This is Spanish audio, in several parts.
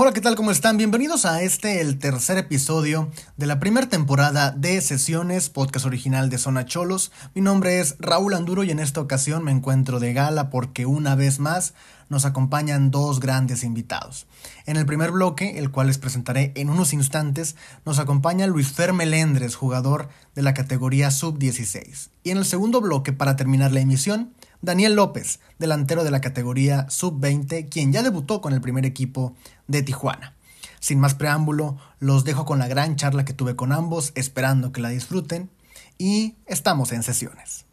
Hola, ¿qué tal? ¿Cómo están? Bienvenidos a este, el tercer episodio de la primera temporada de Sesiones, podcast original de Zona Cholos. Mi nombre es Raúl Anduro y en esta ocasión me encuentro de gala porque una vez más nos acompañan dos grandes invitados. En el primer bloque, el cual les presentaré en unos instantes, nos acompaña Luis Fer Melendres, jugador de la categoría Sub-16. Y en el segundo bloque, para terminar la emisión, Daniel López, delantero de la categoría Sub-20, quien ya debutó con el primer equipo de Tijuana. Sin más preámbulo, los dejo con la gran charla que tuve con ambos, esperando que la disfruten, y estamos en sesiones.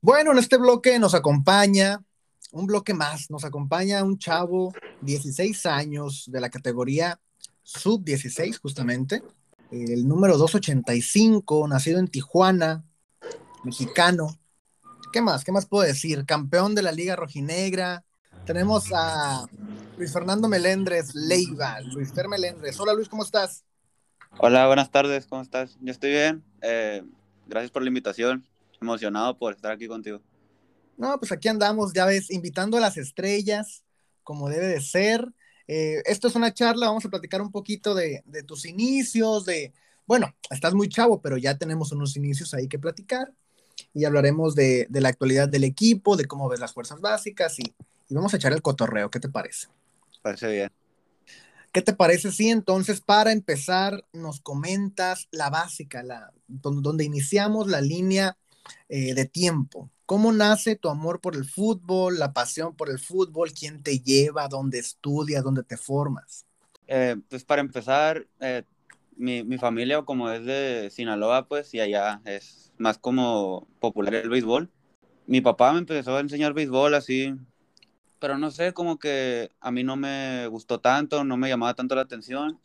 Bueno, en este bloque nos acompaña un bloque más, nos acompaña un chavo 16 años de la categoría sub-16 justamente, el número 285, nacido en Tijuana, mexicano. ¿Qué más? ¿Qué más puedo decir? Campeón de la Liga Rojinegra. Tenemos a Luis Fernando Melendres Leiva. Luis Fer Melendres. Hola Luis, ¿cómo estás? Hola, buenas tardes, ¿cómo estás? Yo estoy bien. Eh, gracias por la invitación. Emocionado por estar aquí contigo. No, pues aquí andamos, ya ves, invitando a las estrellas, como debe de ser. Eh, esto es una charla, vamos a platicar un poquito de, tus inicios, de, bueno, estás muy chavo, pero ya tenemos unos inicios ahí que platicar y hablaremos de, la actualidad del equipo, de cómo ves las fuerzas básicas y, vamos a echar el cotorreo, ¿qué te parece? Parece bien. ¿Qué te parece? Sí, entonces para empezar nos comentas la básica, la, donde, iniciamos la línea eh, de tiempo. ¿Cómo nace tu amor por el fútbol, la pasión por el fútbol? ¿Quién te lleva? ¿Dónde estudias? ¿Dónde te formas? Eh, pues para empezar, eh, mi, mi, familia como es de Sinaloa, pues, y allá es más como popular el béisbol. Mi papá me empezó a enseñar béisbol así, pero no sé, como que a mí no me gustó tanto, no me llamaba tanto la atención,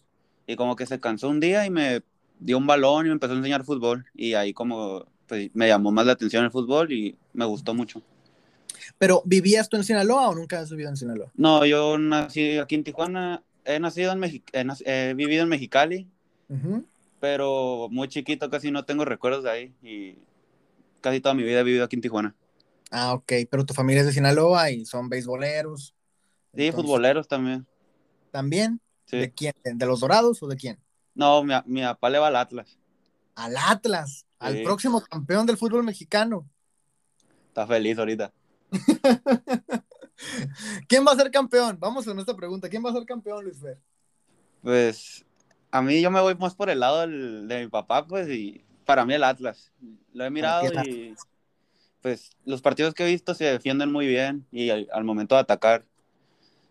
y como que se cansó un día y me dio un balón y me empezó a enseñar fútbol, y ahí como pues, me llamó más la atención el fútbol y me gustó mucho. ¿Pero vivías tú en Sinaloa o nunca has vivido en Sinaloa? No, yo nací aquí en Tijuana, he nacido en México, he, vivido en Mexicali, pero muy chiquito casi no tengo recuerdos de ahí y casi toda mi vida he vivido aquí en Tijuana. Ah, ok, pero tu familia es de Sinaloa y son beisboleros. Sí, futboleros también. ¿También? ¿De quién? ¿De los Dorados o de quién? No, mi, mi papá le va al Atlas. ¿Al Atlas? Al próximo campeón del fútbol mexicano. Está feliz ahorita. ¿Quién va a ser campeón? Vamos a nuestra pregunta. ¿Quién va a ser campeón, Luis Fer? Pues a mí yo me voy más por el lado de mi papá, pues, y para mí el Atlas. Lo he mirado y pues los partidos que he visto se defienden muy bien y al momento de atacar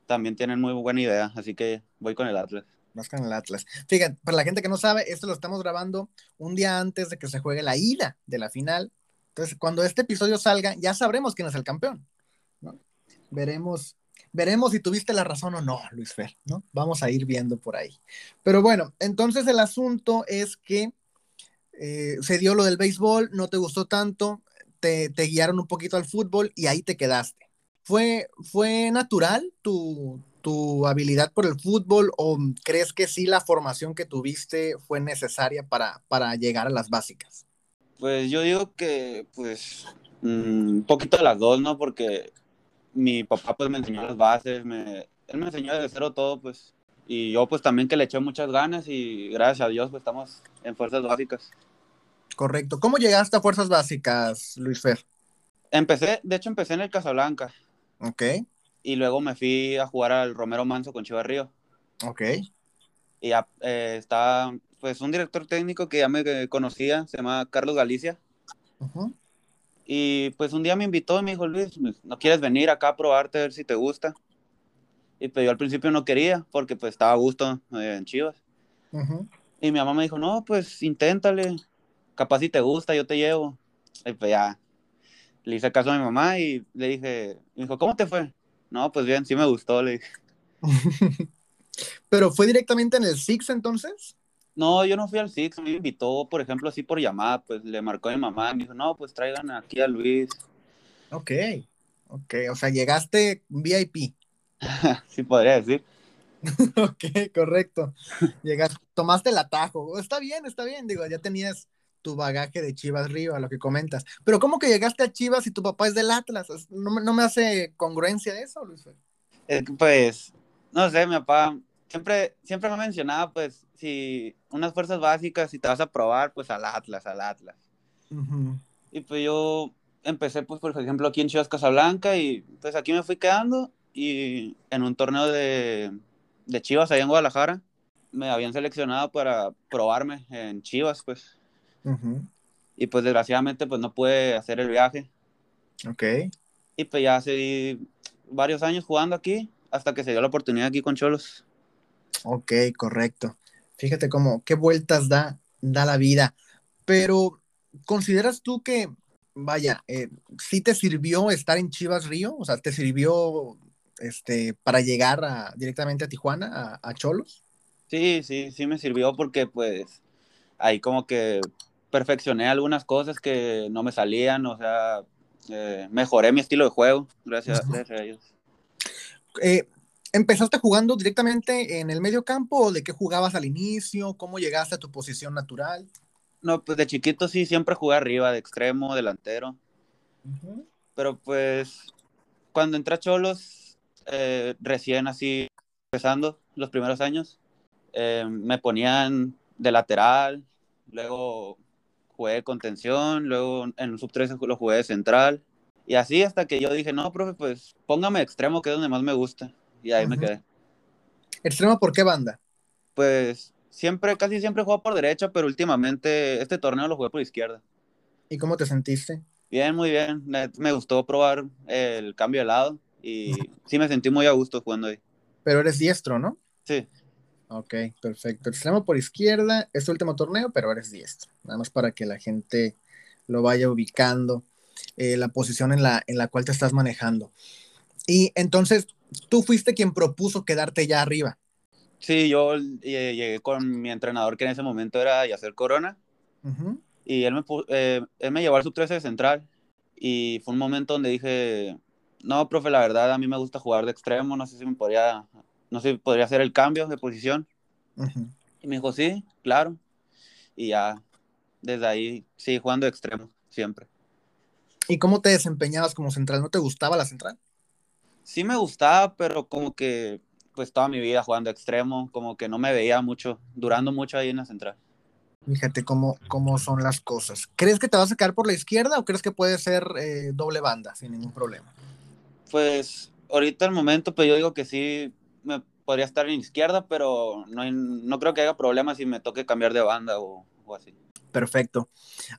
también tienen muy buena idea, así que voy con el Atlas más con el Atlas. Fíjate, para la gente que no sabe, esto lo estamos grabando un día antes de que se juegue la ida de la final. Entonces, cuando este episodio salga, ya sabremos quién es el campeón. Veremos, veremos si tuviste la razón o no, Luis Fer, ¿no? Vamos a ir viendo por ahí. Pero bueno, entonces el asunto es que eh, se dio lo del béisbol, no te gustó tanto, te, te guiaron un poquito al fútbol y ahí te quedaste. ¿Fue, fue natural tu, tu habilidad por el fútbol o crees que sí la formación que tuviste fue necesaria para, para llegar a las básicas? Pues yo digo que pues mm, un poquito de las dos, ¿no? Porque mi papá pues me enseñó las bases, me, él me enseñó desde cero todo, pues. Y yo pues también que le eché muchas ganas y gracias a Dios pues estamos en fuerzas básicas. Correcto. ¿Cómo llegaste a fuerzas básicas, Luis Fer? Empecé, de hecho empecé en el Casablanca. Ok y luego me fui a jugar al Romero Manso con Chivas Río. Ok. Y ya eh, estaba, pues, un director técnico que ya me conocía, se llama Carlos Galicia. Y pues un día me invitó y me dijo, Luis, pues, ¿no quieres venir acá a probarte a ver si te gusta? Y pues yo al principio no quería porque pues estaba a gusto eh, en Chivas. Y mi mamá me dijo, no, pues inténtale, capaz si te gusta, yo te llevo. Y pues ya, le hice caso a mi mamá y le dije, me dijo, ¿cómo te fue? No, pues bien, sí me gustó, le dije. ¿Pero fue directamente en el Six entonces? No, yo no fui al Six, me invitó, por ejemplo, así por llamada, pues le marcó a mi mamá, me dijo, no, pues traigan aquí a Luis. Ok, ok, o sea, llegaste VIP. sí, podría decir. ok, correcto. Llegaste, tomaste el atajo. Está bien, está bien, digo, ya tenías tu bagaje de Chivas Río, a lo que comentas. Pero ¿cómo que llegaste a Chivas y tu papá es del Atlas? No, me hace congruencia eso, Luis. pues, no sé, mi papá siempre, siempre me mencionaba, pues, si unas fuerzas básicas, si te vas a probar, pues al Atlas, al Atlas. Y pues yo empecé, pues, por ejemplo, aquí en Chivas Casablanca y pues aquí me fui quedando y en un torneo de, de Chivas allá en Guadalajara me habían seleccionado para probarme en Chivas, pues. Y pues desgraciadamente pues no pude hacer el viaje. Ok. Y pues ya hace varios años jugando aquí hasta que se dio la oportunidad aquí con Cholos. Ok, correcto. Fíjate cómo, qué vueltas da, da la vida. Pero, ¿consideras tú que, vaya, eh, sí te sirvió estar en Chivas Río? O sea, ¿te sirvió este, para llegar directamente a Tijuana, a, a Cholos? Sí, sí, sí me sirvió porque pues ahí como que perfeccioné algunas cosas que no me salían, o sea, eh, mejoré mi estilo de juego, gracias, a ellos. Eh, ¿Empezaste jugando directamente en el medio campo o de qué jugabas al inicio? ¿Cómo llegaste a tu posición natural? No, pues de chiquito sí, siempre jugué arriba, de extremo, delantero. Pero pues cuando entré a Cholos, eh, recién así, empezando los primeros años, me ponían de lateral, luego jugué contención, luego en el sub-13 lo jugué de central. Y así hasta que yo dije, no, profe, pues póngame extremo, que es donde más me gusta. Y ahí me quedé. ¿Extremo por qué banda? Pues siempre, casi siempre juego por derecha, pero últimamente este torneo lo jugué por izquierda. ¿Y cómo te sentiste? Bien, muy bien. Me gustó probar el cambio de lado y sí me sentí muy a gusto jugando ahí. Pero eres diestro, ¿no? Sí. Ok, perfecto. Extremo por izquierda, es tu último torneo, pero eres diestro. Nada más para que la gente lo vaya ubicando, eh, la posición en la, en la cual te estás manejando. Y entonces, tú fuiste quien propuso quedarte ya arriba. Sí, yo llegué con mi entrenador, que en ese momento era Yacer Corona, y él me, eh, él me llevó al sub-13 de central. Y fue un momento donde dije, no, profe, la verdad, a mí me gusta jugar de extremo, no sé si me podría no sé, podría hacer el cambio de posición. Y me dijo, sí, claro. Y ya, desde ahí, sí, jugando de extremo, siempre. ¿Y cómo te desempeñabas como central? ¿No te gustaba la central? Sí me gustaba, pero como que, pues toda mi vida jugando extremo, como que no me veía mucho, durando mucho ahí en la central. Fíjate cómo, cómo son las cosas. ¿Crees que te vas a sacar por la izquierda o crees que puede ser eh, doble banda sin ningún problema? Pues ahorita el momento, pues yo digo que sí, me podría estar en izquierda, pero no, no creo que haya problemas si me toque cambiar de banda o, así. Perfecto.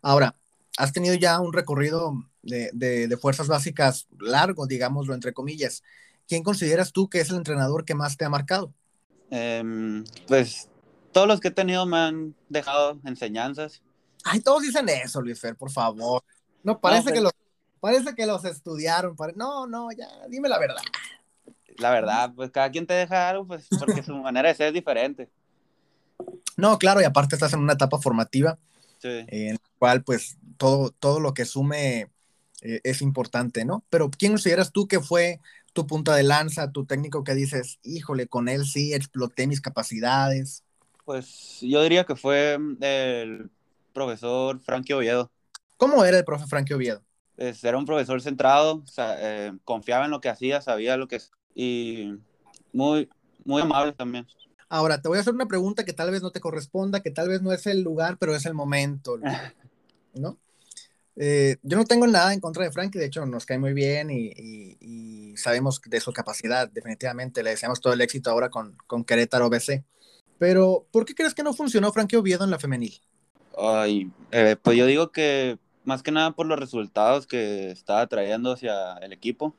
Ahora, has tenido ya un recorrido de, de, fuerzas básicas largo, digámoslo entre comillas. ¿Quién consideras tú que es el entrenador que más te ha marcado? Em, pues todos los que he tenido me han dejado enseñanzas. Ay, todos dicen eso, Luis Fer, por favor. No, parece, que, los, parece que los estudiaron. No, no, ya, dime la verdad la verdad, pues cada quien te deja algo, pues porque su manera de ser es diferente. No, claro, y aparte estás en una etapa formativa en la cual pues todo, todo lo que sume eh, es importante, ¿no? Pero ¿quién consideras tú que fue tu punta de lanza, tu técnico que dices, híjole, con él sí exploté mis capacidades? Pues yo diría que fue el profesor Frankie Oviedo. ¿Cómo era el profe Frankie Oviedo? Pues, era un profesor centrado, eh, confiaba en lo que hacía, sabía lo que y muy, muy amable también. Ahora, te voy a hacer una pregunta que tal vez no te corresponda, que tal vez no es el lugar, pero es el momento, ¿no? Eh, yo no tengo nada en contra de Frankie, de hecho nos cae muy bien y, sabemos de su capacidad, definitivamente. Le deseamos todo el éxito ahora con, con Querétaro BC. Pero, ¿por qué crees que no funcionó Frankie Oviedo en la femenil? Ay, eh, pues yo digo que más que nada por los resultados que estaba trayendo hacia el equipo.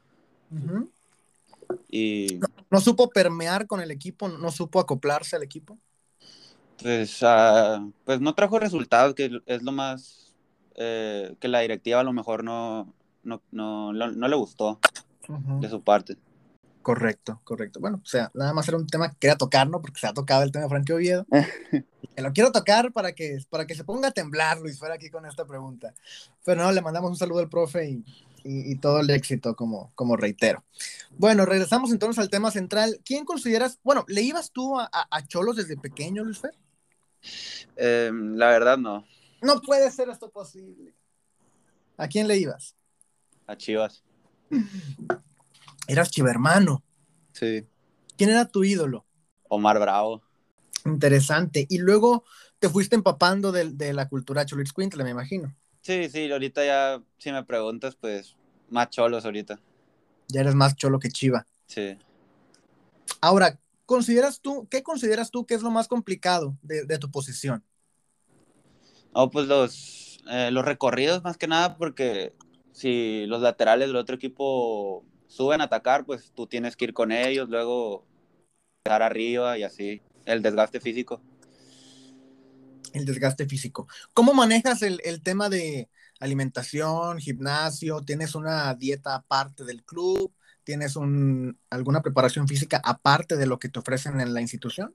Y... ¿No, supo permear con el equipo? ¿No supo acoplarse al equipo? Pues, uh, pues no trajo resultados, que es lo más eh, que la directiva a lo mejor no, no, no, no le gustó de su parte. Correcto, correcto. Bueno, o sea, nada más era un tema que quería tocar, ¿no? Porque se ha tocado el tema de Frankie Oviedo. que lo quiero tocar para que, para que se ponga a temblar, Luis, fuera aquí con esta pregunta. Pero no, le mandamos un saludo al profe y, y, todo el éxito, como, como reitero. Bueno, regresamos entonces al tema central. ¿Quién consideras, bueno, ¿le ibas tú a, a Cholos desde pequeño, Luis Fer? Em, la verdad no. No puede ser esto posible. ¿A quién le ibas? A Chivas. Eras chivermano. Sí. ¿Quién era tu ídolo? Omar Bravo. Interesante. Y luego te fuiste empapando de, de la cultura Cholixcuintle, me imagino. Sí, sí, ahorita ya, si me preguntas, pues más cholos ahorita. Ya eres más cholo que chiva. Sí. Ahora, ¿consideras tú, qué consideras tú que es lo más complicado de, de tu posición? No, pues los, eh, los recorridos más que nada, porque si los laterales del otro equipo suben a atacar, pues tú tienes que ir con ellos, luego quedar arriba y así, el desgaste físico. El desgaste físico. ¿Cómo manejas el, el tema de alimentación, gimnasio? ¿Tienes una dieta aparte del club? ¿Tienes un, alguna preparación física aparte de lo que te ofrecen en la institución?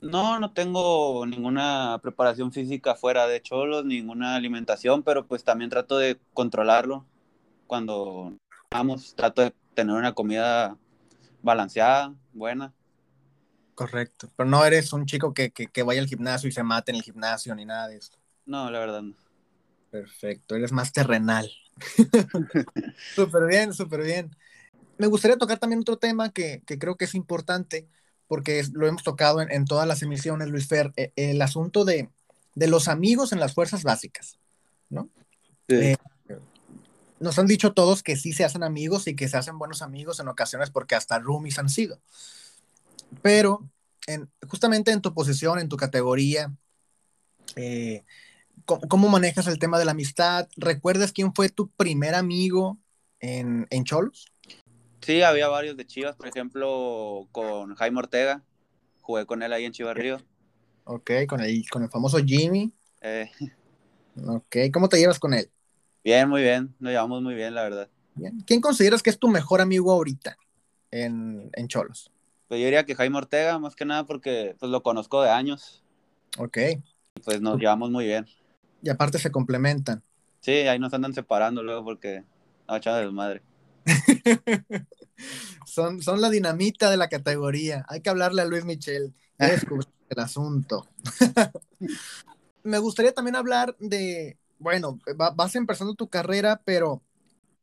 No, no tengo ninguna preparación física fuera de cholos, ninguna alimentación, pero pues también trato de controlarlo. Cuando vamos, trato de tener una comida balanceada, buena. Correcto. Pero no eres un chico que, que, que vaya al gimnasio y se mate en el gimnasio ni nada de esto. No, la verdad no. Perfecto, eres más terrenal. súper bien, súper bien. Me gustaría tocar también otro tema que, que creo que es importante, porque es, lo hemos tocado en, en, todas las emisiones, Luis Fer, eh, el asunto de, de, los amigos en las fuerzas básicas, ¿no? Sí. Eh, nos han dicho todos que sí se hacen amigos y que se hacen buenos amigos en ocasiones porque hasta roomies han sido. Pero en, justamente en tu posición, en tu categoría, eh, ¿cómo, ¿cómo, manejas el tema de la amistad? ¿Recuerdas quién fue tu primer amigo en, en Cholos? Sí, había varios de Chivas, por ejemplo, con Jaime Ortega. Jugué con él ahí en Chivas Río. Ok, con el, con el famoso Jimmy. Eh, ok, ¿cómo te llevas con él? Bien, muy bien. Nos llevamos muy bien, la verdad. Bien. ¿Quién consideras que es tu mejor amigo ahorita en, en Cholos? Pues yo diría que Jaime Ortega, más que nada porque pues, lo conozco de años. Ok. Pues nos llevamos muy bien. Y aparte se complementan. Sí, ahí nos andan separando luego porque no echado de madre. son, son la dinamita de la categoría. Hay que hablarle a Luis Michel y descubrir el asunto. Me gustaría también hablar de, bueno, va, vas empezando tu carrera, pero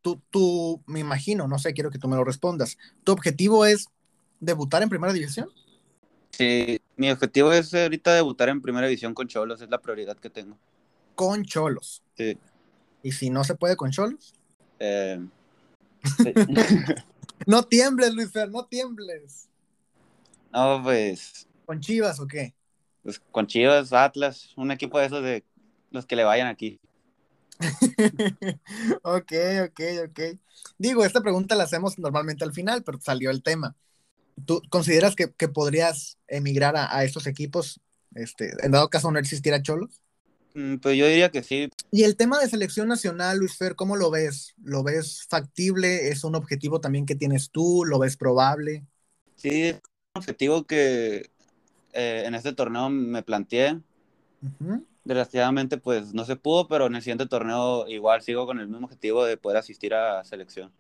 tú, tú, me imagino, no sé, quiero que tú me lo respondas. ¿Tu objetivo es debutar en primera división? Sí, mi objetivo es ahorita debutar en primera división con Cholos, es la prioridad que tengo. Con Cholos. Sí. ¿Y si no se puede con Cholos? Eh, sí. no tiembles, Luis Fer, no tiembles. No, pues. ¿Con Chivas o qué? Pues con Chivas, Atlas, un equipo de esos de los que le vayan aquí. ok, ok, ok. Digo, esta pregunta la hacemos normalmente al final, pero salió el tema. ¿Tú consideras que, que podrías emigrar a, a, estos equipos, este, en dado caso no existiera Cholos? Mm, pues yo diría que sí. Y el tema de selección nacional, Luis Fer, ¿cómo lo ves? ¿Lo ves factible? ¿Es un objetivo también que tienes tú? ¿Lo ves probable? Sí, es un objetivo que eh, en este torneo me planteé. Uh -huh. Desgraciadamente, pues no se pudo, pero en el siguiente torneo igual sigo con el mismo objetivo de poder asistir a selección.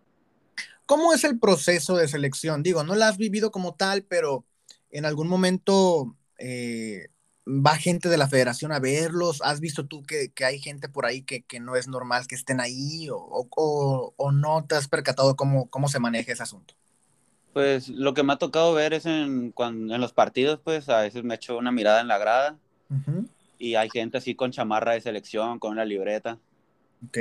¿Cómo es el proceso de selección? Digo, no la has vivido como tal, pero en algún momento eh, va gente de la federación a verlos. ¿Has visto tú que, que hay gente por ahí que, que, no es normal que estén ahí o, o, o no te has percatado cómo, cómo, se maneja ese asunto? Pues lo que me ha tocado ver es en, cuando, en los partidos, pues a veces me echo una mirada en la grada uh -huh. y hay gente así con chamarra de selección, con una libreta. Ok.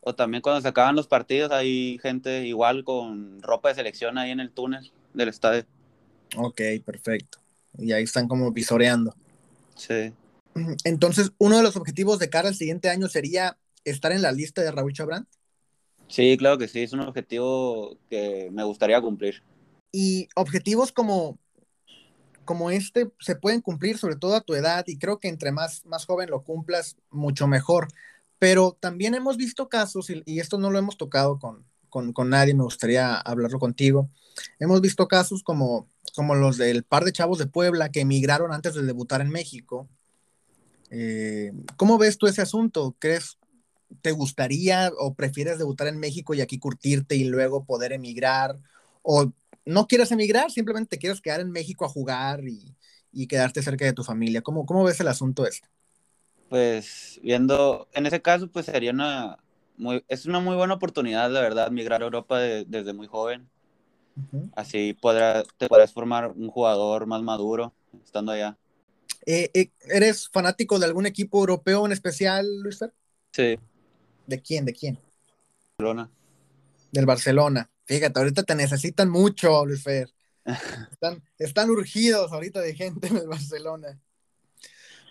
O también cuando se acaban los partidos hay gente igual con ropa de selección ahí en el túnel del estadio. Ok, perfecto. Y ahí están como visoreando. Sí. Entonces, uno de los objetivos de cara al siguiente año sería estar en la lista de Raúl Chabrán. Sí, claro que sí, es un objetivo que me gustaría cumplir. Y objetivos como, como este se pueden cumplir sobre todo a tu edad y creo que entre más, más joven lo cumplas, mucho mejor. Pero también hemos visto casos, y, esto no lo hemos tocado con, con, con, nadie, me gustaría hablarlo contigo. Hemos visto casos como, como los del par de chavos de Puebla que emigraron antes de debutar en México. Eh, ¿Cómo ves tú ese asunto? ¿Crees, te gustaría o prefieres debutar en México y aquí curtirte y luego poder emigrar? ¿O no quieres emigrar, simplemente te quieres quedar en México a jugar y, y quedarte cerca de tu familia? ¿Cómo, cómo ves el asunto este? Pues viendo, en ese caso, pues sería una muy, es una muy buena oportunidad, la verdad, migrar a Europa desde muy joven. Así podrá, te podrás formar un jugador más maduro estando allá. Eh, eh, ¿Eres fanático de algún equipo europeo en especial, Luis Fer? Sí. ¿De quién? ¿De quién? Barcelona. Del Barcelona. Fíjate, ahorita te necesitan mucho, Luis Fer. Están, están urgidos ahorita de gente en el Barcelona.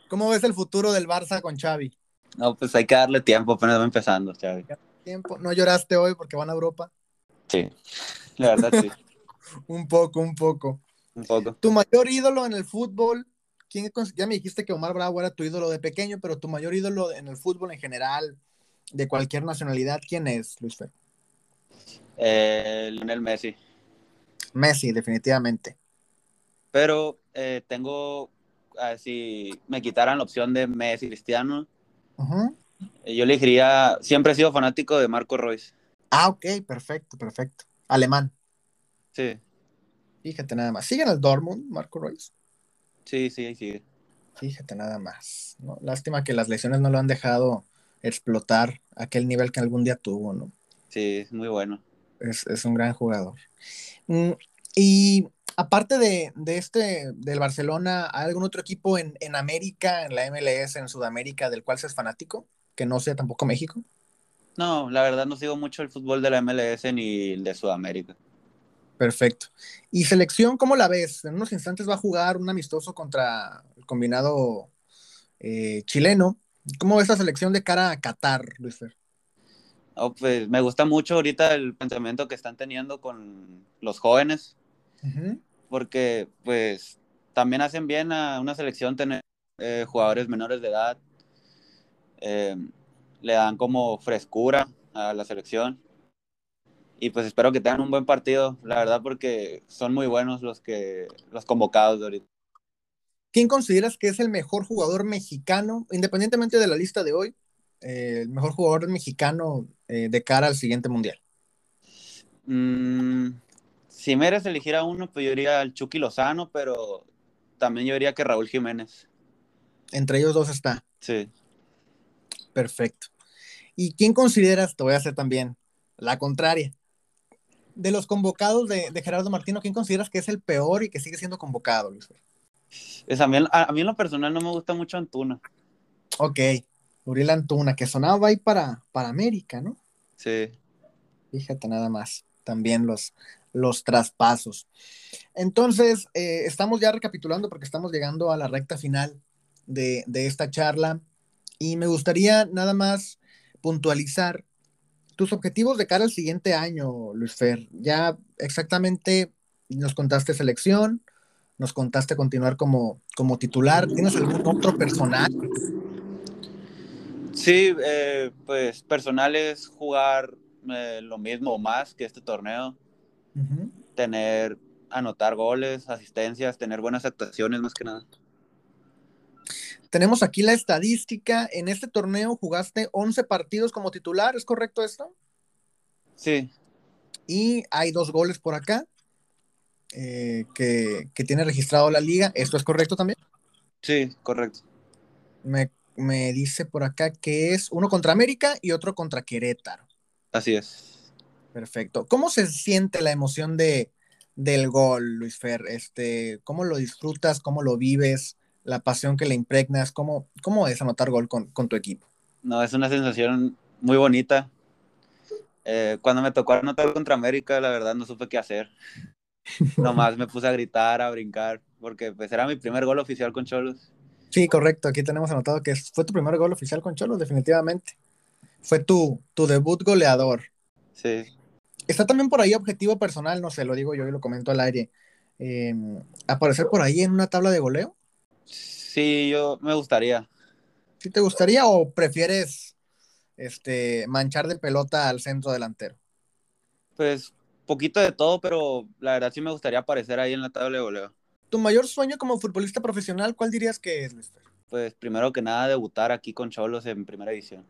¿Cómo ves el futuro del Barça con Xavi? No, pues hay que darle tiempo, apenas va empezando, Xavi. ¿Tiempo? ¿No lloraste hoy porque van a Europa? Sí, la verdad sí. un poco, un poco. Un poco. ¿Tu mayor ídolo en el fútbol? ¿quién, ya me dijiste que Omar Bravo era tu ídolo de pequeño, pero tu mayor ídolo en el fútbol en general, de cualquier nacionalidad, ¿quién es, Luis Fer? Eh, Lionel Messi. Messi, definitivamente. Pero eh, tengo, si me quitaran la opción de Messi Cristiano, eh, yo elegiría, siempre he sido fanático de Marco Royce. Ah, ok, perfecto, perfecto. Alemán. Sí. Fíjate nada más. ¿Sigue en el Dortmund, Marco Royce? Sí, sí, sí. Fíjate nada más. Lástima que las lesiones no lo han dejado explotar aquel nivel que algún día tuvo, ¿no? Sí, es muy bueno. Es, un gran jugador. Y aparte de, este, del Barcelona, ¿hay algún otro equipo en, en, América, en la MLS, en Sudamérica, del cual seas fanático? Que no sea tampoco México. No, la verdad no sigo mucho el fútbol de la MLS ni el de Sudamérica. Perfecto. ¿Y selección, cómo la ves? En unos instantes va a jugar un amistoso contra el combinado eh, chileno. ¿Cómo ves la selección de cara a Qatar, Luis Fer? Oh, pues me gusta mucho ahorita el pensamiento que están teniendo con los jóvenes, porque pues también hacen bien a una selección tener eh, jugadores menores de edad, eh, le dan como frescura a la selección y pues espero que tengan un buen partido, la verdad, porque son muy buenos los que los convocados de ahorita. ¿Quién consideras que es el mejor jugador mexicano, independientemente de la lista de hoy, eh, el mejor jugador mexicano eh, de cara al siguiente mundial? Mm, si me eres elegir a uno, pues yo diría al Chucky Lozano, pero también yo diría que Raúl Jiménez. Entre ellos dos está. Sí. Perfecto. ¿Y quién consideras, te voy a hacer también la contraria, de los convocados de, Gerardo Martino, ¿quién consideras que es el peor y que sigue siendo convocado, Luis? Es a, mí, a, mí en lo personal no me gusta mucho Antuna. Ok, Uriel Antuna, que sonaba ahí para, para América, ¿no? Sí. Fíjate nada más, también los, los traspasos. Entonces, eh, estamos ya recapitulando porque estamos llegando a la recta final de, de esta charla y me gustaría nada más puntualizar tus objetivos de cara al siguiente año, Luis Fer, ya exactamente nos contaste selección, nos contaste continuar como, como titular. ¿Tienes algún otro personal? Sí, eh, pues personal es jugar eh, lo mismo o más que este torneo. Tener, anotar goles, asistencias, tener buenas actuaciones más que nada. Tenemos aquí la estadística. En este torneo jugaste 11 partidos como titular, ¿es correcto esto? Sí. Y hay dos goles por acá eh, que, tiene registrado la liga. ¿Esto es correcto también? Sí, correcto. Me, dice por acá que es uno contra América y otro contra Querétaro. Así es. Perfecto. ¿Cómo se siente la emoción de, del gol, Luis Fer? Este, ¿Cómo lo disfrutas? ¿Cómo lo vives? la pasión que le impregnas, ¿cómo, cómo es anotar gol con, tu equipo? No, es una sensación muy bonita. Eh, cuando me tocó anotar contra América, la verdad no supe qué hacer. Nomás me puse a gritar, a brincar, porque pues era mi primer gol oficial con Cholos. Sí, correcto. Aquí tenemos anotado que fue tu primer gol oficial con Cholos, definitivamente. Fue tu, tu debut goleador. Sí. Está también por ahí objetivo personal, no sé, lo digo yo y lo comento al aire. Eh, aparecer por ahí en una tabla de goleo. Sí, yo me gustaría. ¿Sí te gustaría o prefieres este, manchar de pelota al centro delantero? Pues poquito de todo, pero la verdad sí me gustaría aparecer ahí en la tabla de goleo. ¿Tu mayor sueño como futbolista profesional, cuál dirías que es, Mister? Pues primero que nada, debutar aquí con Cholos en primera edición.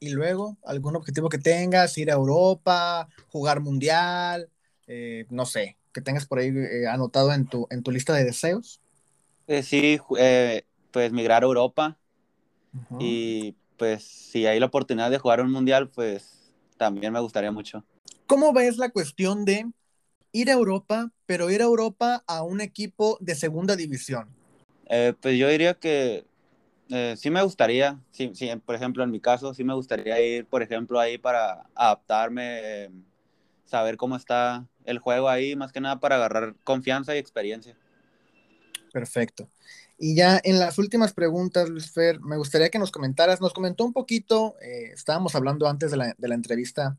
Y luego, algún objetivo que tengas, ir a Europa, jugar mundial, eh, no sé, que tengas por ahí eh, anotado en tu, en tu lista de deseos. Eh, sí, pues migrar a Europa, Y pues si hay la oportunidad de jugar un mundial, pues también me gustaría mucho. ¿Cómo ves la cuestión de ir a Europa, pero ir a Europa a un equipo de segunda división? Pues yo diría que eh, sí me gustaría, por ejemplo, en mi caso, sí me gustaría ir, por ejemplo, ahí para adaptarme, saber cómo está el juego ahí, más que nada para agarrar confianza y experiencia. Perfecto. Y ya en las últimas preguntas, Luis Fer, me gustaría que nos comentaras, nos comentó un poquito, eh, estábamos hablando antes de la, entrevista,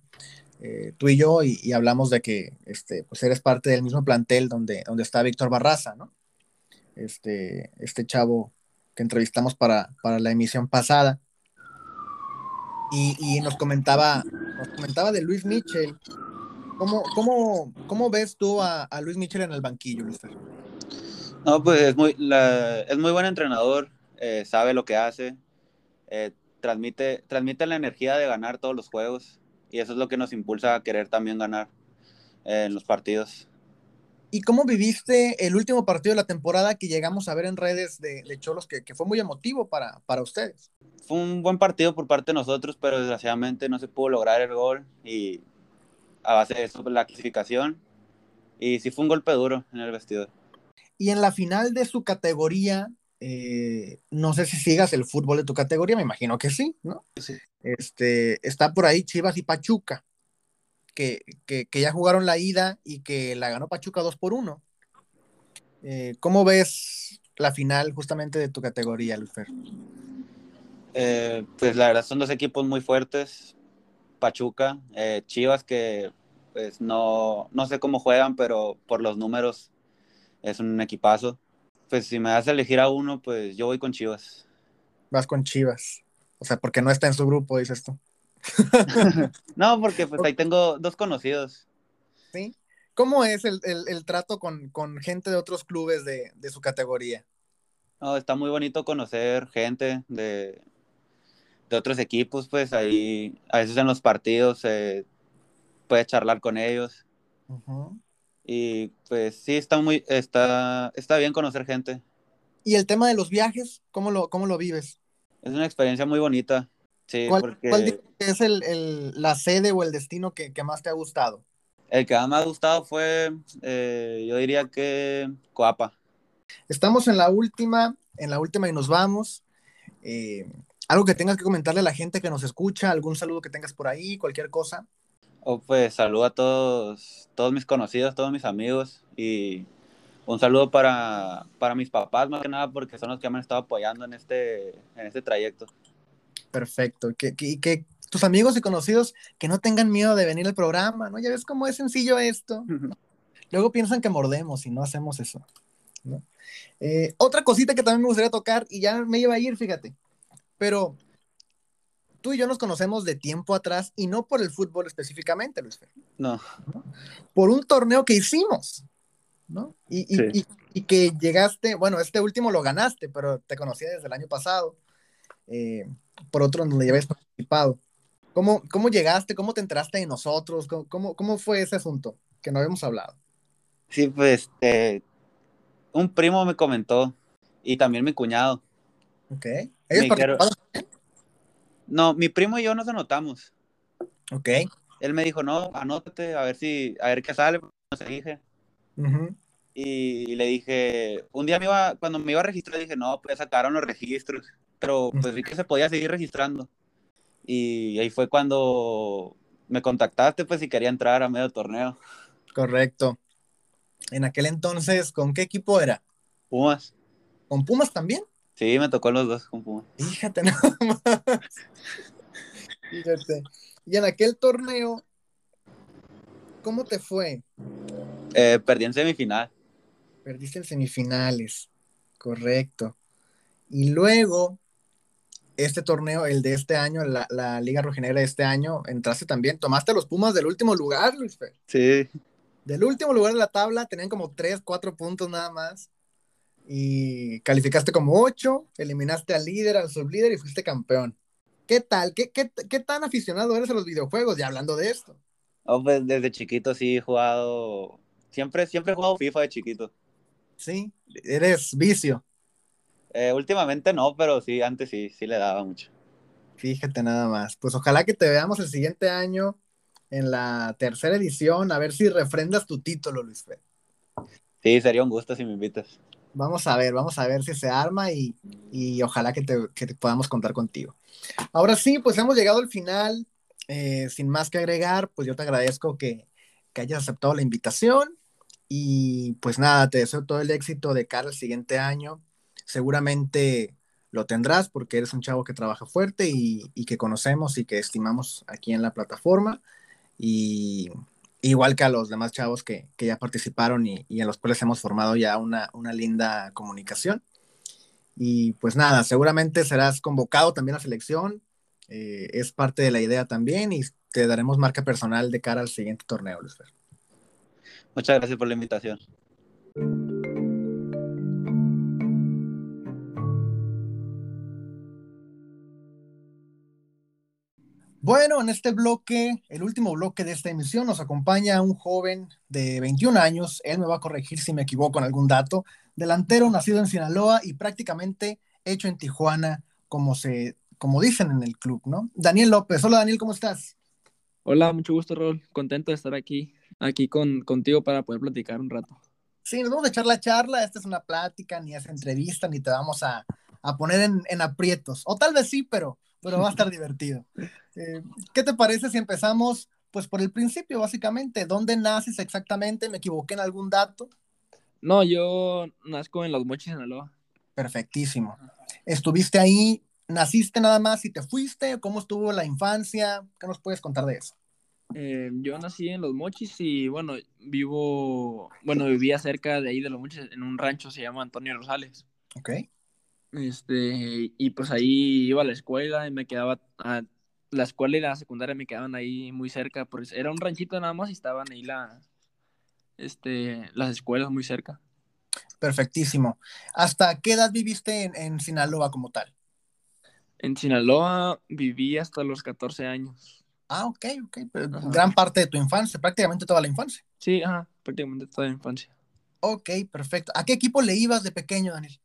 eh, tú y yo, y, hablamos de que este, pues eres parte del mismo plantel donde, donde está Víctor Barraza, ¿no? Este, este chavo que entrevistamos para, para la emisión pasada. Y, y, nos comentaba, nos comentaba de Luis Mitchell. ¿Cómo, cómo, cómo ves tú a, a, Luis Mitchell en el banquillo, Luis? No, pues es muy, es muy buen entrenador, eh, sabe lo que hace, eh, transmite, transmite la energía de ganar todos los juegos y eso es lo que nos impulsa a querer también ganar eh, en los partidos. ¿Y cómo viviste el último partido de la temporada que llegamos a ver en redes de, de Cholos, que, que, fue muy emotivo para, para ustedes? Fue un buen partido por parte de nosotros, pero desgraciadamente no se pudo lograr el gol y a base de eso la clasificación. Y sí fue un golpe duro en el vestidor. Y en la final de su categoría, eh, no sé si sigas el fútbol de tu categoría, me imagino que sí, ¿no? Sí. Este, está por ahí Chivas y Pachuca, que, que, que ya jugaron la ida y que la ganó Pachuca 2 por 1. Eh, ¿Cómo ves la final justamente de tu categoría, Lufer? Eh, pues la verdad son dos equipos muy fuertes. Pachuca, eh, Chivas que pues no, no sé cómo juegan, pero por los números es un equipazo. Pues si me das a elegir a uno, pues yo voy con Chivas. Vas con Chivas. O sea, porque no está en su grupo, dices tú. no, porque pues ahí tengo dos conocidos. ¿Sí? ¿Cómo es el, el, el trato con, con, gente de otros clubes de, de, su categoría? No, está muy bonito conocer gente de, de otros equipos, pues ahí a veces en los partidos se eh, puede charlar con ellos. Uh -huh. Y pues sí, está muy, está, está bien conocer gente. ¿Y el tema de los viajes? ¿Cómo lo, cómo lo vives? Es una experiencia muy bonita. Sí, ¿Cuál, porque ¿cuál es el, el, la sede o el destino que, que, más te ha gustado? El que más me ha gustado fue, eh, yo diría que Coapa. Estamos en la última, en la última y nos vamos. Eh, algo que tengas que comentarle a la gente que nos escucha, algún saludo que tengas por ahí, cualquier cosa. Oh, pues saludo a todos, todos mis conocidos, todos mis amigos y un saludo para, para mis papás más que nada porque son los que me han estado apoyando en este, en este trayecto. Perfecto. Que, que, que, tus amigos y conocidos que no tengan miedo de venir al programa, ¿no? Ya ves cómo es sencillo esto. Luego piensan que mordemos y no hacemos eso. ¿no? Eh, otra cosita que también me gustaría tocar y ya me iba a ir, fíjate. Pero tú y yo nos conocemos de tiempo atrás y no por el fútbol específicamente, Luis. No. ¿no? Por un torneo que hicimos, ¿no? Y, y, sí. y, y, que llegaste, bueno, este último lo ganaste, pero te conocía desde el año pasado. Eh, por otro donde ya habías participado. ¿Cómo, ¿Cómo llegaste? ¿Cómo te enteraste de nosotros? ¿Cómo, cómo, cómo fue ese asunto que no habíamos hablado? Sí, pues eh, un primo me comentó y también mi cuñado. Ok. ¿Ellos participaron? No, mi primo y yo nos anotamos. Ok. Él me dijo, no, anótate, a ver si, a ver qué sale, no se dije. Uh -huh. y, y, le dije, un día me iba, cuando me iba a registrar, dije, no, pues sacaron los registros, pero pues vi que se podía seguir registrando. Y ahí fue cuando me contactaste, pues si quería entrar a medio torneo. Correcto. En aquel entonces, ¿con qué equipo era? Pumas. ¿Con Pumas también? Sí, me tocó los dos con Pumas. Fíjate nada más. Fíjate. Y en aquel torneo, ¿cómo te fue? Eh, perdí en semifinal. Perdiste en semifinales, correcto. Y luego, este torneo, el de este año, la, la Liga Rojinegra de este año, entraste también, tomaste los Pumas del último lugar, Luis Fer. Sí. Del último lugar de la tabla, tenían como 3, 4 puntos nada más. Y calificaste como 8, eliminaste al líder, al sublíder y fuiste campeón. ¿Qué tal? ¿Qué, qué, qué tan aficionado eres a los videojuegos? Ya hablando de esto. Oh, pues desde chiquito sí he jugado. Siempre, siempre he jugado FIFA de chiquito. Sí, eres vicio. Eh, últimamente no, pero sí, antes sí, sí le daba mucho. Fíjate nada más. Pues ojalá que te veamos el siguiente año en la tercera edición, a ver si refrendas tu título, Luis. Sí, sería un gusto si me invitas. Vamos a ver, vamos a ver si se arma y, y ojalá que te, que te, podamos contar contigo. Ahora sí, pues hemos llegado al final. Eh, sin más que agregar, pues yo te agradezco que, que hayas aceptado la invitación y pues nada, te deseo todo el éxito de cara al siguiente año. Seguramente lo tendrás porque eres un chavo que trabaja fuerte y, que conocemos y que estimamos aquí en la plataforma. Y igual que a los demás chavos que, que ya participaron y, en los cuales hemos formado ya una, una linda comunicación. Y pues nada, seguramente serás convocado también a selección. Eh, es parte de la idea también y te daremos marca personal de cara al siguiente torneo, Luis. Muchas gracias por la invitación. Bueno, en este bloque, el último bloque de esta emisión, nos acompaña un joven de 21 años. Él me va a corregir si me equivoco en algún dato. Delantero, nacido en Sinaloa y prácticamente hecho en Tijuana, como, se, como dicen en el club, ¿no? Daniel López. Hola, Daniel, ¿cómo estás? Hola, mucho gusto, Rol. Contento de estar aquí, aquí con, contigo para poder platicar un rato. Sí, nos vamos a echar la charla. Esta es una plática, ni es entrevista, ni te vamos a, a poner en, en aprietos. O tal vez sí, pero pero va a estar divertido. Eh, ¿Qué te parece si empezamos pues por el principio, básicamente? ¿Dónde naces exactamente? ¿Me equivoqué en algún dato? No, yo nazco en Los Mochis, Sinaloa. Perfectísimo. ¿Estuviste ahí? ¿Naciste nada más y te fuiste? ¿Cómo estuvo la infancia? ¿Qué nos puedes contar de eso? Eh, yo nací en Los Mochis y bueno, vivo, bueno, vivía cerca de ahí de Los Mochis en un rancho se llama Antonio Rosales. Ok. Este, y pues ahí iba a la escuela y me quedaba, a, la escuela y la secundaria me quedaban ahí muy cerca, pues era un ranchito nada más y estaban ahí la, este, las escuelas muy cerca. Perfectísimo. ¿Hasta qué edad viviste en, en Sinaloa como tal? En Sinaloa viví hasta los 14 años. Ah, ok, ok. Ajá. Gran parte de tu infancia, prácticamente toda la infancia. Sí, ajá, prácticamente toda la infancia. Ok, perfecto. ¿A qué equipo le ibas de pequeño, Daniel?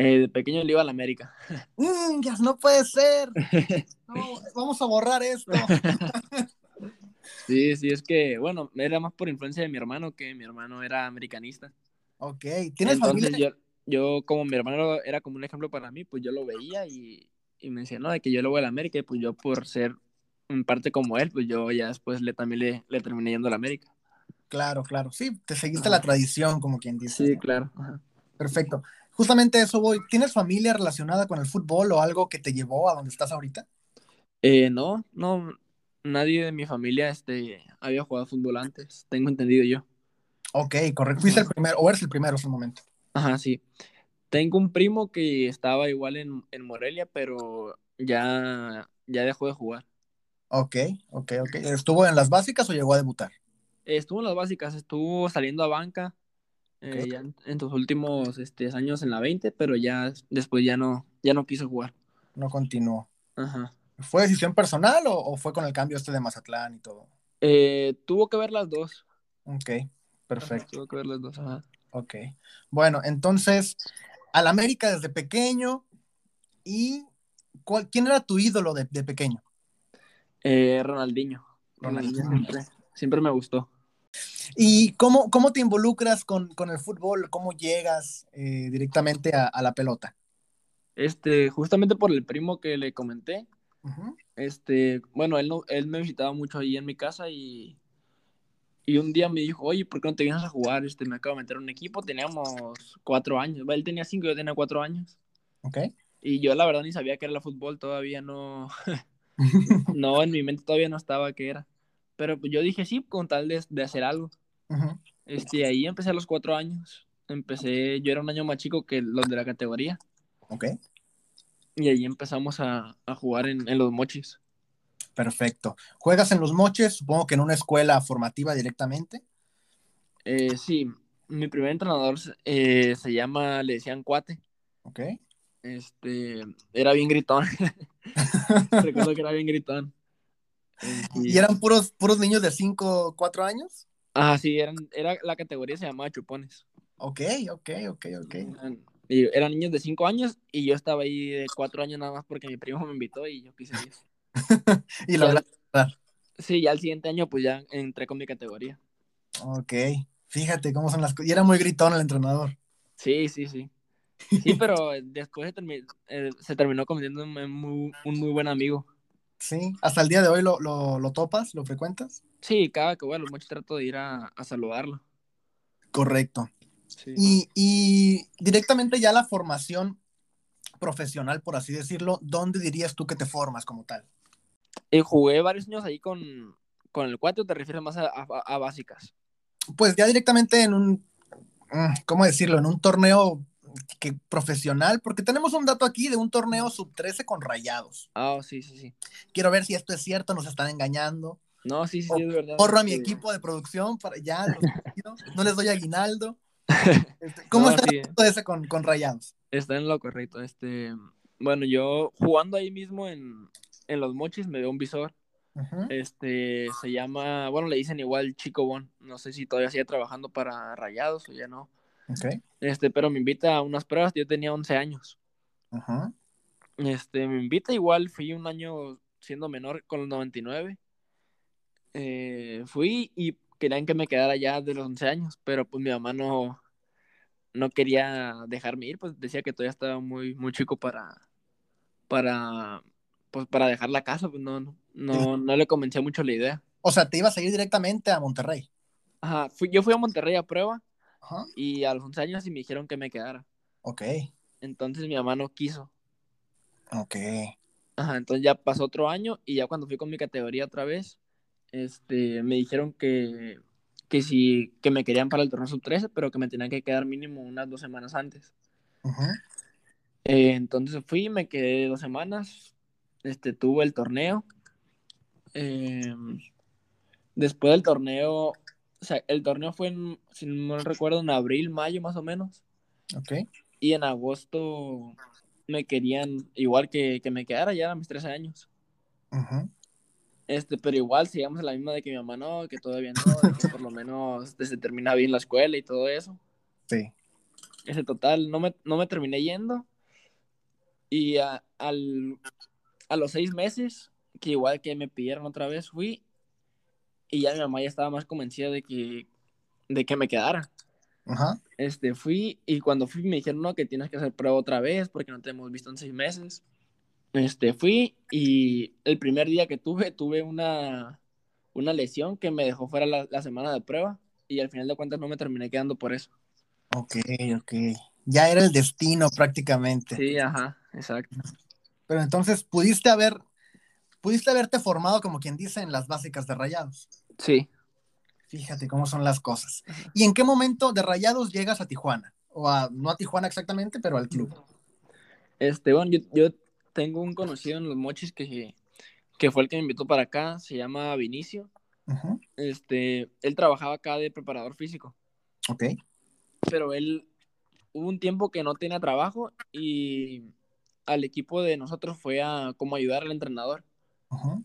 Eh, de pequeño le iba a la América. Mm, ya no puede ser. No, vamos a borrar esto. sí, sí, es que, bueno, era más por influencia de mi hermano, que mi hermano era americanista. Ok, ¿tienes Entonces, familia? Yo, yo, como mi hermano era como un ejemplo para mí, pues yo lo veía y, y me decía, no, de que yo le voy a la América, y pues yo por ser en parte como él, pues yo ya después le, también le, le terminé yendo a la América. Claro, claro. Sí, te seguiste Ajá. la tradición, como quien dice. Sí, claro. Ajá. Perfecto. Justamente eso voy. ¿Tienes familia relacionada con el fútbol o algo que te llevó a donde estás ahorita? Eh, no, no. Nadie de mi familia este, había jugado fútbol antes, tengo entendido yo. Ok, correcto. Fuiste el primero, o eres el primero en su momento. Ajá, sí. Tengo un primo que estaba igual en, en Morelia, pero ya, ya dejó de jugar. Ok, ok, ok. ¿Estuvo en las básicas o llegó a debutar? Estuvo en las básicas, estuvo saliendo a banca eh, ya en, en, tus últimos este, años en la 20, pero ya después ya no, ya no quiso jugar. No continuó. Ajá. ¿Fue decisión personal o, o, fue con el cambio este de Mazatlán y todo? Eh, tuvo que ver las dos. Ok, perfecto. Ajá, tuvo que ver las dos, ajá. Ok. Bueno, entonces, al América desde pequeño. ¿Y cuál, quién era tu ídolo de, de pequeño? Eh, Ronaldinho. Ronaldinho, Ronaldinho siempre, siempre me gustó. ¿Y cómo, cómo te involucras con, con, el fútbol? ¿Cómo llegas eh, directamente a, a, la pelota? Este, justamente por el primo que le comenté. Uh -huh. Este, bueno, él, no, él me visitaba mucho ahí en mi casa y, y un día me dijo, oye, ¿por qué no te vienes a jugar? Este, me acabo de meter un equipo, teníamos cuatro años. Él tenía cinco, yo tenía cuatro años. Ok. Y yo la verdad ni sabía que era el fútbol, todavía no, no, en mi mente todavía no estaba que era. Pero pues yo dije sí, con tal de, de hacer algo. Uh -huh. Este, ahí empecé a los cuatro años. Empecé, yo era un año más chico que los de la categoría. Ok. Y ahí empezamos a, a jugar en, en, los mochis. Perfecto. ¿Juegas en los mochis? Supongo que en una escuela formativa directamente. Eh, sí, mi primer entrenador eh, se llama, le decían Cuate. Ok. Este, era bien gritón. Recuerdo que era bien gritón. ¿Y eran puros, puros niños de 5, 4 años? Ah, sí, eran, era, la categoría se llamaba chupones. Ok, ok, ok, ok. Y eran niños de 5 años y yo estaba ahí de 4 años nada más porque mi primo me invitó y yo quise ir. y lo Sí, ya el siguiente año pues ya entré con mi categoría. Ok, fíjate cómo son las cosas. Y era muy gritón el entrenador. Sí, sí, sí. Sí, pero después se, eh, terminó convirtiendo en un muy buen amigo. Sí, hasta el día de hoy lo, lo, topas, lo frecuentas. Sí, cada que voy mucho trato de ir a, saludarlo. Correcto. Y, y, directamente ya la formación profesional, por así decirlo, ¿dónde dirías tú que te formas como tal? Eh, jugué varios años ahí con, con el 4, ¿te refieres más a, básicas? Pues ya directamente en un, mm, ¿cómo decirlo? En un torneo que profesional, porque tenemos un dato aquí de un torneo sub-13 con rayados. Ah, sí, sí, sí. Quiero ver si esto es cierto, nos están engañando. No, sí, sí, es verdad. Corro a mi equipo de producción para ya, no les doy aguinaldo. Este, ¿Cómo está todo ese con, con rayados? Está en lo correcto. Este, bueno, yo jugando ahí mismo en, en los mochis me dio un visor. Este se llama, bueno, le dicen igual Chico Bon. No sé si todavía sigue trabajando para Rayados o ya no. Este, pero me invita a unas pruebas. Yo tenía 11 años. Este, me invita igual. Fui un año siendo menor con los 99. Eh, fui y querían que me quedara ya de los 11 años, pero pues mi mamá no, no quería dejarme ir, pues decía que todavía estaba muy, muy chico para, para pues para dejar la casa, pues no, no, no le convencía mucho la idea. O sea, te ibas a ir directamente a Monterrey. Ajá, fui, yo fui a Monterrey a prueba y a los 11 años y me dijeron que me quedara. Ok. Entonces mi mamá no quiso. Ok. Ajá, entonces ya pasó otro año y ya cuando fui con mi categoría otra vez, este, me dijeron que, que sí, que me querían para el torneo sub-13, pero que me tenían que quedar mínimo unas dos semanas antes. Ajá. Eh, entonces fui, me quedé dos semanas, este, tuvo el torneo. Em, después del torneo, o sea, el torneo fue, en, si no recuerdo, en abril, mayo más o menos. Ok. Y en agosto me querían, igual que, que me quedara ya a mis 13 años. Este, pero igual sigamos en la misma de que mi mamá no, que todavía no, que por lo menos se termina bien la escuela y todo eso. Sí. Ese total, no me, no me terminé yendo. Y al, a los seis meses, que igual que me pidieron otra vez, fui y ya mi mamá ya estaba más convencida de que, de que me quedara. Ajá. Este, fui y cuando fui me dijeron, no, que tienes que hacer prueba otra vez porque no te hemos visto en seis meses. Este, fui y el primer día que tuve, tuve una, una lesión que me dejó fuera la, la semana de prueba y al final de cuentas no me terminé quedando por eso. Ok, ok. Ya era el destino prácticamente. Sí, ajá, exacto. Pero entonces pudiste haber, pudiste haberte formado, como quien dice, en las básicas de Rayados. Sí. Fíjate cómo son las cosas. ¿Y en qué momento de Rayados llegas a Tijuana? O a, no a Tijuana exactamente, pero al club. Este, bueno, yo, tengo un conocido en los mochis que, que fue el que me invitó para acá, se llama Vinicio. Este, él trabajaba acá de preparador físico. Ok. Pero él hubo un tiempo que no tenía trabajo y al equipo de nosotros fue a como ayudar al entrenador.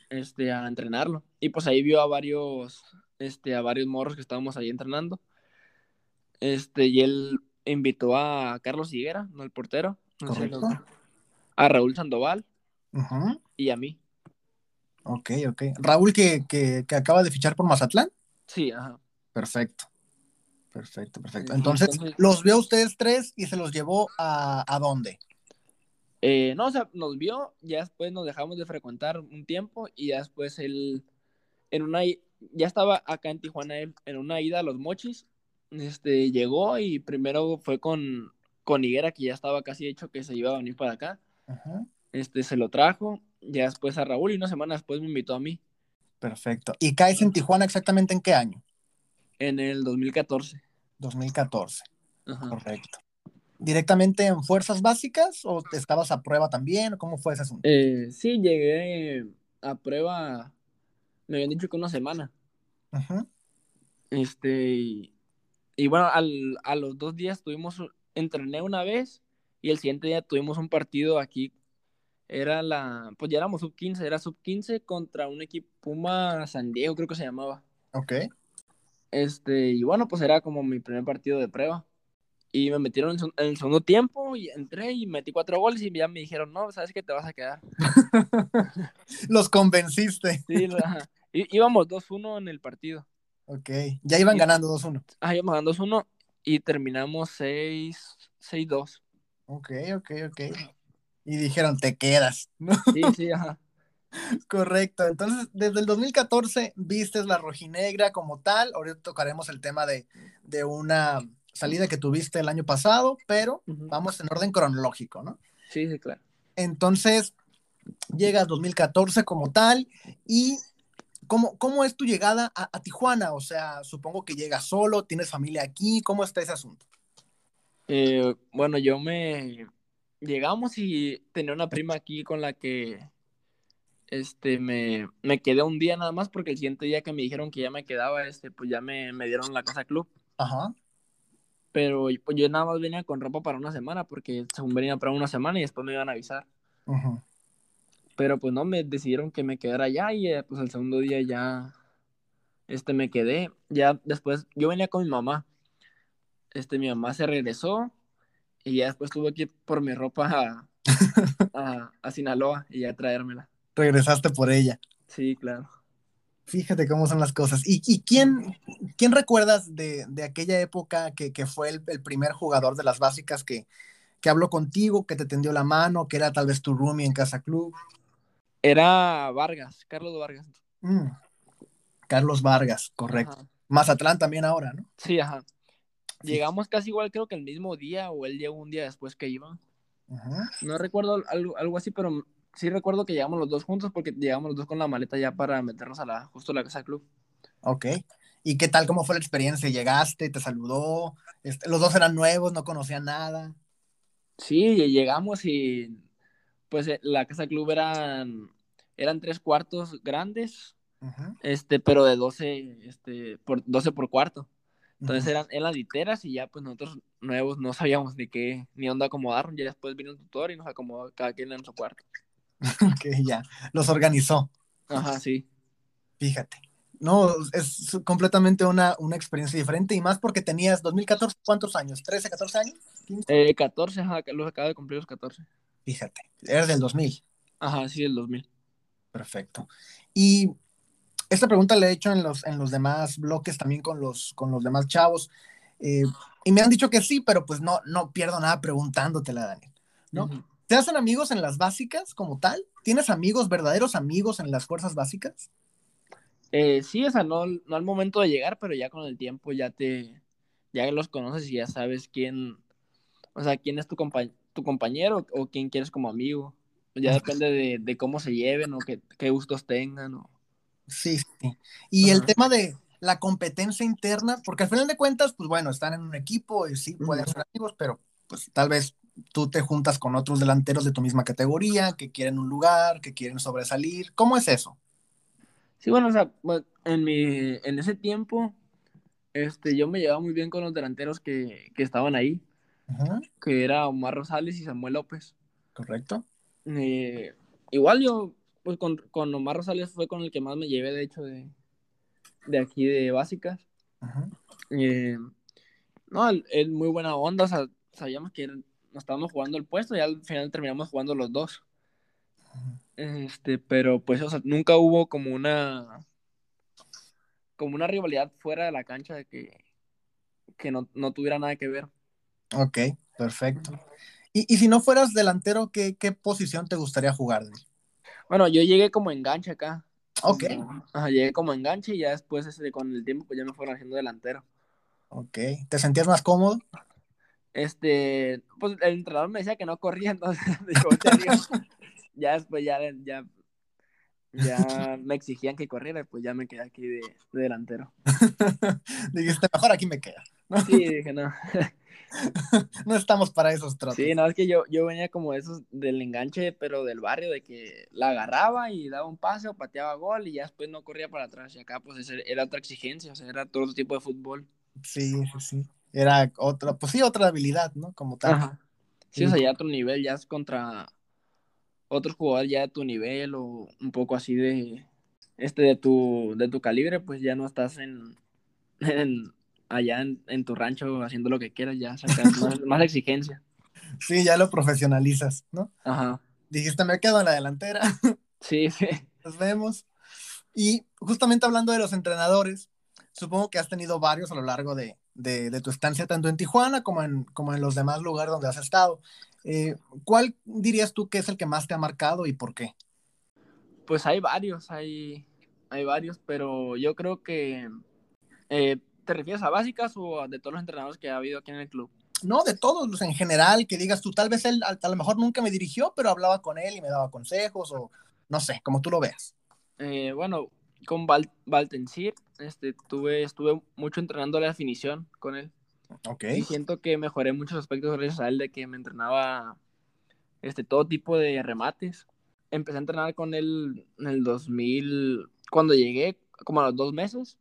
Este, a entrenarlo. Y pues ahí vio a varios, este, a varios morros que estábamos ahí entrenando. Este, y él invitó a Carlos Higuera, no el portero, a Raúl Sandoval y a mí. Ok, ok. Raúl que, acaba de fichar por Mazatlán. Sí, ajá. Perfecto. Perfecto, perfecto. Entonces, los vio ustedes tres y se los llevó a, a dónde? Eh, no, o sea, nos vio, ya después nos dejamos de frecuentar un tiempo y ya después él, en una, ya estaba acá en Tijuana él, en una ida a los mochis, este, llegó y primero fue con, con Higuera, que ya estaba casi hecho que se iba a venir para acá. Este, se lo trajo, ya después a Raúl y una semana después me invitó a mí. Perfecto. ¿Y caes en Tijuana exactamente en qué año? En el 2014. 2014. Correcto directamente en fuerzas básicas o estabas a prueba también? ¿Cómo fue ese asunto? Eh, sí, llegué a prueba, me habían dicho que una semana. Este, y, bueno, a los dos días tuvimos, entrené una vez y el siguiente día tuvimos un partido aquí. Era la, pues ya éramos sub 15, era sub 15 contra un equipo Puma San Diego, creo que se llamaba. Ok. Este, y bueno, pues era como mi primer partido de prueba. Y me metieron en, el segundo tiempo y entré y metí cuatro goles y ya me dijeron, no, sabes que te vas a quedar. Los convenciste. Sí, íbamos 2-1 en el partido. Ok, ya iban ganando 2-1. Ah, íbamos ganando 2-1 y terminamos 6-2. Ok, ok, ok. Y dijeron, te quedas. Sí, sí, ajá. Correcto. Entonces, desde el 2014 vistes la rojinegra como tal. Ahorita tocaremos el tema de, una salida que tuviste el año pasado, pero vamos en orden cronológico, ¿no? Sí, sí, claro. Entonces, llegas 2014 como tal y ¿cómo, cómo es tu llegada a, Tijuana? O sea, supongo que llegas solo, tienes familia aquí, ¿cómo está ese asunto? Eh, bueno, yo me... Llegamos y tenía una prima aquí con la que este, me, me, quedé un día nada más porque el siguiente día que me dijeron que ya me quedaba, este, pues ya me, me dieron la casa club. Ajá. Pero pues yo nada más venía con ropa para una semana porque según venía para una semana y después me iban a avisar. Pero pues no, me decidieron que me quedara allá y eh, pues el segundo día ya, este, me quedé. Ya después, yo venía con mi mamá. Este, mi mamá se regresó y ya después tuve que ir por mi ropa a, a, a Sinaloa y ya traérmela regresaste por ella. Sí, claro. Fíjate cómo son las cosas. ¿Y, y quién, quién recuerdas de, aquella época que, fue el, primer jugador de las básicas que, que habló contigo, que te tendió la mano, que era tal vez tu roomie en Casa Club? Era Vargas, Carlos Vargas. Mm. Carlos Vargas, correcto. Mazatlán también ahora, ¿no? Sí, ajá. Llegamos casi igual, creo que el mismo día, o él llegó un día después que iba. No recuerdo algo, algo así, pero sí recuerdo que llegamos los dos juntos porque llegamos los dos con la maleta ya para meternos a la, justo a la casa club. Ok. ¿Y qué tal? ¿Cómo fue la experiencia? ¿Llegaste? ¿Te saludó? Este, ¿Los dos eran nuevos? ¿No conocían nada? Sí, llegamos y pues eh, la casa club eran, eran tres cuartos grandes, este, pero de 12, este, por, 12 por cuarto. Entonces eran, eran literas y ya pues nosotros nuevos no sabíamos ni qué, ni dónde acomodar. Ya después vino el tutor y nos acomodó cada quien en su cuarto. ok, ya. Los organizó. Ajá, sí. Fíjate. No, es completamente una, una experiencia diferente y más porque tenías 2014, ¿cuántos años? ¿13, 14 años? Eh, 14, ajá, los acabo de cumplir los 14. Fíjate, eres del 2000. Ajá, sí, del 2000. Perfecto. Y esta pregunta la he hecho en los, en los demás bloques también con los, con los demás chavos. Eh, y me han dicho que sí, pero pues no, no pierdo nada preguntándotela, Daniel. ¿no? ¿Te hacen amigos en las básicas como tal? ¿Tienes amigos, verdaderos amigos en las fuerzas básicas? Eh, sí, o sea, no, no al momento de llegar, pero ya con el tiempo ya te, ya los conoces y ya sabes quién, o sea, quién es tu, tu compañero o quién quieres como amigo. Ya depende de, cómo se lleven o qué, gustos tengan. Sí, sí. Y el tema de la competencia interna, porque al final de cuentas, pues bueno, están en un equipo y sí pueden ser amigos, pero pues tal vez tú te juntas con otros delanteros de tu misma categoría, que quieren un lugar, que quieren sobresalir. ¿Cómo es eso? Sí, bueno, o sea, en, mi, en ese tiempo, este, yo me llevaba muy bien con los delanteros que, estaban ahí, que era Omar Rosales y Samuel López. Correcto. Eh, igual yo, pues con, con, Omar Rosales fue con el que más me llevé, de hecho, de, aquí de básicas. Eh, no, él, muy buena onda, o sea, sabíamos que nos estábamos jugando el puesto y al final terminamos jugando los dos. Este, pero pues, o sea, nunca hubo como una como una rivalidad fuera de la cancha de que, que no, tuviera nada que ver. Ok, perfecto. Y, si no fueras delantero, ¿qué, posición te gustaría jugar? Bueno, yo llegué como enganche acá. Ok. llegué como enganche y ya después ese, con el tiempo pues ya me fueron haciendo delantero. Ok. ¿Te sentías más cómodo? Este, pues el entrenador me decía que no corría, entonces ya después ya, ya, ya me exigían que corriera, pues ya me quedé aquí de, delantero. Dijiste, mejor aquí me queda. Sí, dije, no. no estamos para esos tratos. Sí, no, es que yo, yo venía como esos del enganche, pero del barrio, de que la agarraba y daba un paseo, pateaba gol y ya después no corría para atrás. Y acá, pues, era otra exigencia, o sea, era todo tipo de fútbol. Sí, sí, sí era otra, pues sí, otra habilidad, ¿no? Como tal. Sí, o sea, ya otro nivel, ya es contra otros jugadores ya de tu nivel o un poco así de este de tu de tu calibre, pues ya no estás en, allá en, tu rancho haciendo lo que quieras, ya sacas más, más exigencia. Sí, ya lo profesionalizas, ¿no? Ajá. Dijiste, me quedo en la delantera. Sí, sí. Nos vemos. Y justamente hablando de los entrenadores, supongo que has tenido varios a lo largo de, tu estancia, tanto en Tijuana como en, como en los demás lugares donde has estado. Eh, ¿Cuál dirías tú que es el que más te ha marcado y por qué? Pues hay varios, hay, hay varios, pero yo creo que... Eh, ¿Te refieres a básicas o de todos los entrenadores que ha habido aquí en el club? No, de todos, en general, que digas tú, tal vez él a, lo mejor nunca me dirigió, pero hablaba con él y me daba consejos o no sé, como tú lo veas. Eh, bueno, con Val este, tuve, estuve mucho entrenando la definición con él. Ok. Y siento que mejoré muchos aspectos gracias a él de que me entrenaba este, todo tipo de remates. Empecé a entrenar con él en el 2000, cuando llegué, como a los dos meses.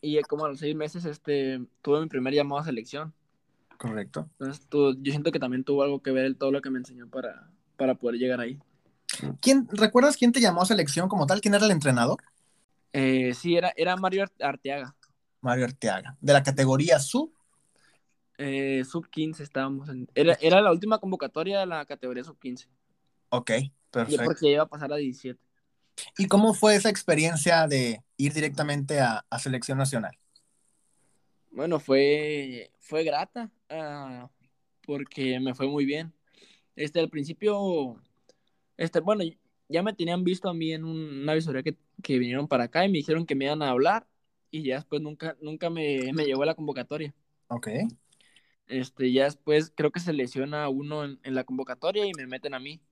Y como a los seis meses este, tuve mi primer llamado a selección. Correcto. Entonces, yo siento que también tuvo algo que ver todo lo que me enseñó para, para poder llegar ahí. ¿Quién, ¿Recuerdas quién te llamó a selección como tal? ¿Quién era el entrenador? Eh, sí, era, era Mario Arteaga. Mario Arteaga. ¿De la categoría sub? Eh, sub 15 estábamos. En, era, era la última convocatoria de la categoría sub 15. Ok, perfecto. Y porque iba a pasar a 17. ¿Y cómo fue esa experiencia de ir directamente a, selección nacional? Bueno, fue, fue grata ah, porque me fue muy bien. Este, al principio este, bueno, ya me tenían visto a mí en una visoría que, vinieron para acá y me dijeron que me iban a hablar y ya después nunca, nunca me, me llegó la convocatoria. Ok. Este, ya después creo que se lesiona uno en, la convocatoria y me meten a mí.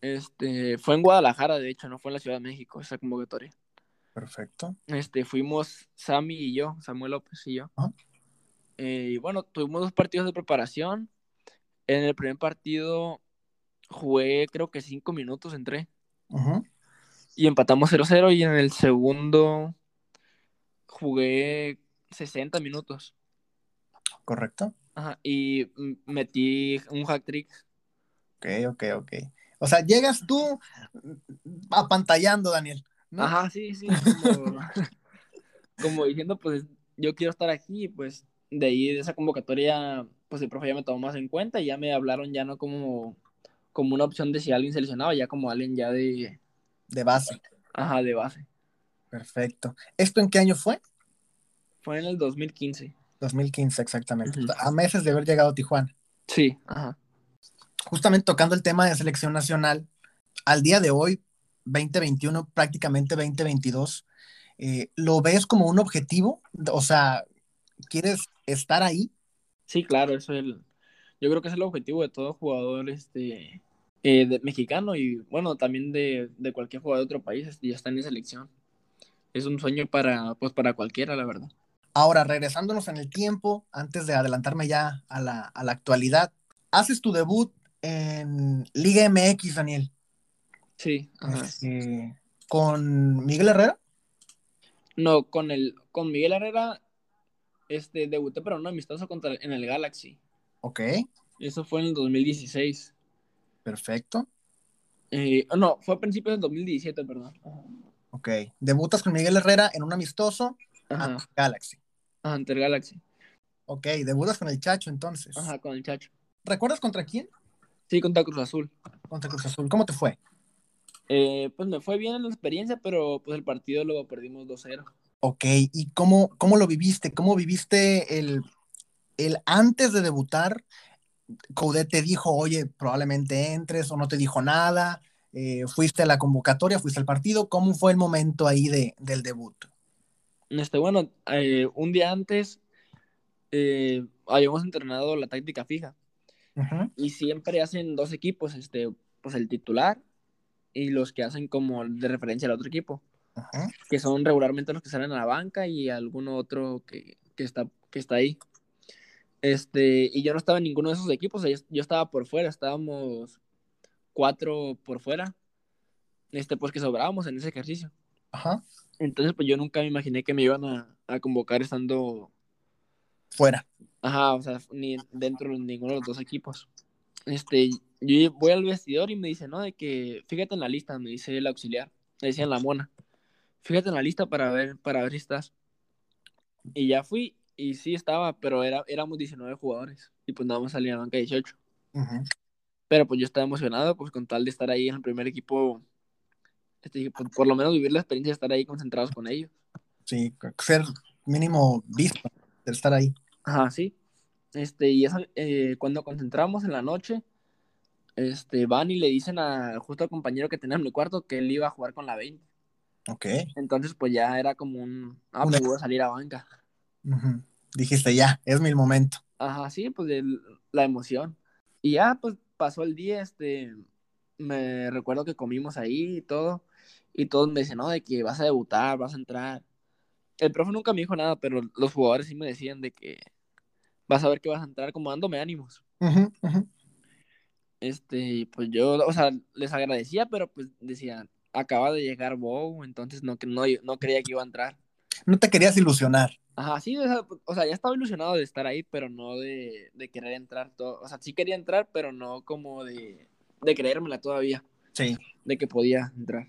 Este, fue en Guadalajara, de hecho, no fue en la Ciudad de México esa convocatoria. Perfecto. Este, fuimos Sammy y yo, Samuel López y yo. Eh, y bueno, tuvimos dos partidos de preparación. En el primer partido jugué creo que cinco minutos, entré. Y empatamos 0-0 y en el segundo jugué 60 minutos. Correcto. Ajá, y metí un hack trick. Ok, ok, ok. O sea, llegas tú apantallando, Daniel. Ajá, sí, sí. Como, diciendo, pues yo quiero estar aquí, pues de ahí de esa convocatoria, pues el profe ya me tomó más en cuenta y ya me hablaron ya no como como una opción de si alguien seleccionaba, ya como alguien ya de... De base. Ajá, de base. Perfecto. ¿Esto en qué año fue? Fue en el 2015. 2015, exactamente. A meses de haber llegado a Tijuana. Sí, ajá. Justamente tocando el tema de selección nacional, al día de hoy, 2021, prácticamente 2022, eh, ¿lo ves como un objetivo? O sea, ¿quieres estar ahí? Sí, claro, eso es el, yo creo que es el objetivo de todo jugador este, eh, mexicano y bueno, también de, cualquier jugador de otro país, este, ya está en selección. Es un sueño para, pues, para cualquiera, la verdad. Ahora, regresándonos en el tiempo, antes de adelantarme ya a la, actualidad, haces tu debut en Liga MX, Daniel. Sí. Este, ¿Con Miguel Herrera? No, con el con Miguel Herrera este debuté pero no amistoso contra en el Galaxy. Ok. Eso fue en el 2016. Perfecto. Eh, no, fue a principios del 2017, perdón. Ok. Debutas con Miguel Herrera en un amistoso ante Galaxy. ante el Galaxy. Ok, debutas con el Chacho entonces. Ajá, con el Chacho. ¿Recuerdas contra quién? Sí, contra Cruz Azul. Contra Cruz Azul. ¿Cómo te fue? Eh, pues me fue bien en la experiencia, pero pues el partido lo perdimos 2-0. Ok, ¿y cómo, cómo lo viviste? ¿Cómo viviste el el antes de debutar, Coudet te dijo, oye, probablemente entres o no te dijo nada, eh, fuiste a la convocatoria, fuiste al partido, ¿cómo fue el momento ahí de, del debut? Este, bueno, eh, un día antes eh, habíamos entrenado la táctica fija y siempre hacen dos equipos, este, pues el titular y los que hacen como de referencia al otro equipo, que son regularmente los que salen a la banca y alguno otro que, está, que está ahí. Este, y yo no estaba en ninguno de esos equipos, yo, estaba por fuera, estábamos cuatro por fuera, este, pues que sobrábamos en ese ejercicio. Ajá. Entonces, pues yo nunca me imaginé que me iban a, convocar estando fuera. Ajá, o sea, ni dentro de ninguno de los dos equipos. Este, yo voy al vestidor y me dice, ¿no? De que, fíjate en la lista, me dice el auxiliar, me decía en la mona, fíjate en la lista para ver, para ver si estás. Y ya fui, y sí estaba, pero era, éramos 19 jugadores, y pues nada más salía a banca 18. Pero pues yo estaba emocionado, pues con tal de estar ahí en el primer equipo, este, pues, por lo menos vivir la experiencia de estar ahí concentrados con ellos. Sí, ser mínimo visto, de estar ahí. Ajá, sí. Este, y eso, eh, cuando concentramos en la noche, este, van y le dicen al justo al compañero que tenía en mi cuarto que él iba a jugar con la 20. Ok. Entonces, pues ya era como un, ah, pues voy a salir a banca. Dijiste, ya, es mi momento. Ajá, sí, pues la emoción. Y ya, pues pasó el día, este, me recuerdo que comimos ahí y todo, y todos me decían, no, de que vas a debutar, vas a entrar. El profe nunca me dijo nada, pero los jugadores sí me decían de que vas a ver que vas a entrar como dándome ánimos. Este, pues yo, o sea, les agradecía, pero pues decían, acaba de llegar Bow, entonces no, no, no creía que iba a entrar. No te querías ilusionar. Ajá, sí, o sea, ya estaba ilusionado de estar ahí, pero no de, querer entrar. Todo. O sea, sí quería entrar, pero no como de, de creérmela todavía. Sí. De que podía entrar.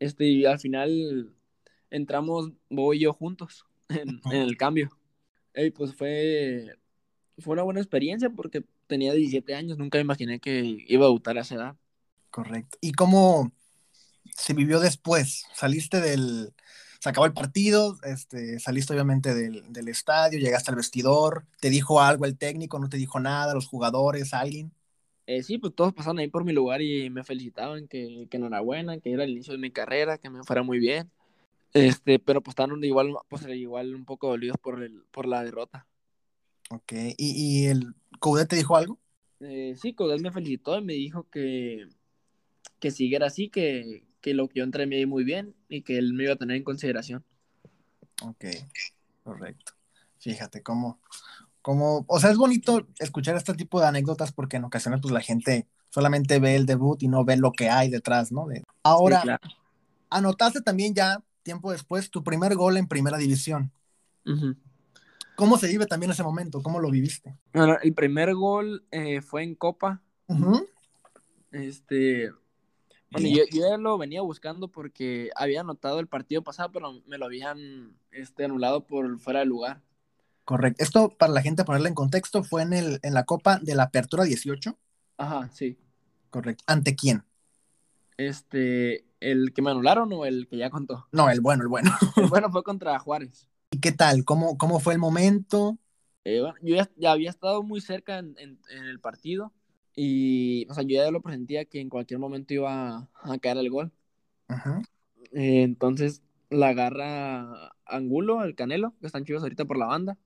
Este, y al final entramos Bow y yo juntos en, el cambio. Y pues fue, fue una buena experiencia porque tenía 17 años, nunca me imaginé que iba a debutar a esa edad. Correcto. ¿Y cómo se vivió después? ¿Saliste del... Se acabó el partido, este, saliste obviamente del, estadio, llegaste al vestidor, ¿te dijo algo el técnico, no te dijo nada, los jugadores, alguien? Eh, sí, pues todos pasaron ahí por mi lugar y me felicitaban, que, que enhorabuena, que era el inicio de mi carrera, que me fuera muy bien. Este, pero pues estaban igual, pues, igual un poco dolidos por, el, por la derrota. Ok, ¿y, y el Coudet te dijo algo? Eh, sí, Coudet me felicitó y me dijo que, que siguiera así, que, que lo que yo entré me muy bien y que él me iba a tener en consideración. Ok, correcto. Fíjate cómo, cómo, o sea, es bonito escuchar este tipo de anécdotas porque en ocasiones pues la gente solamente ve el debut y no ve lo que hay detrás, ¿no? De... Ahora, anotaste también ya, tiempo después, tu primer gol en primera división. ¿Cómo se vive también ese momento? ¿Cómo lo viviste? Bueno, el primer gol eh, fue en Copa. Este. Bueno, yo, ya lo venía buscando porque había anotado el partido pasado, pero me lo habían este, anulado por fuera de lugar. Correcto. Esto, para la gente ponerle en contexto, fue en, el, en la Copa de la Apertura 18. Ajá, sí. Correcto. ¿Ante quién? Este, ¿el que me anularon o el que ya contó? No, el bueno, el bueno. el bueno fue contra Juárez. ¿Y qué tal? ¿Cómo, cómo fue el momento? Eh, bueno, yo ya, había estado muy cerca en, el partido y, o sea, yo ya lo presentía que en cualquier momento iba a, caer el gol. Eh, entonces la agarra Angulo, el Canelo, que están chivos ahorita por la banda.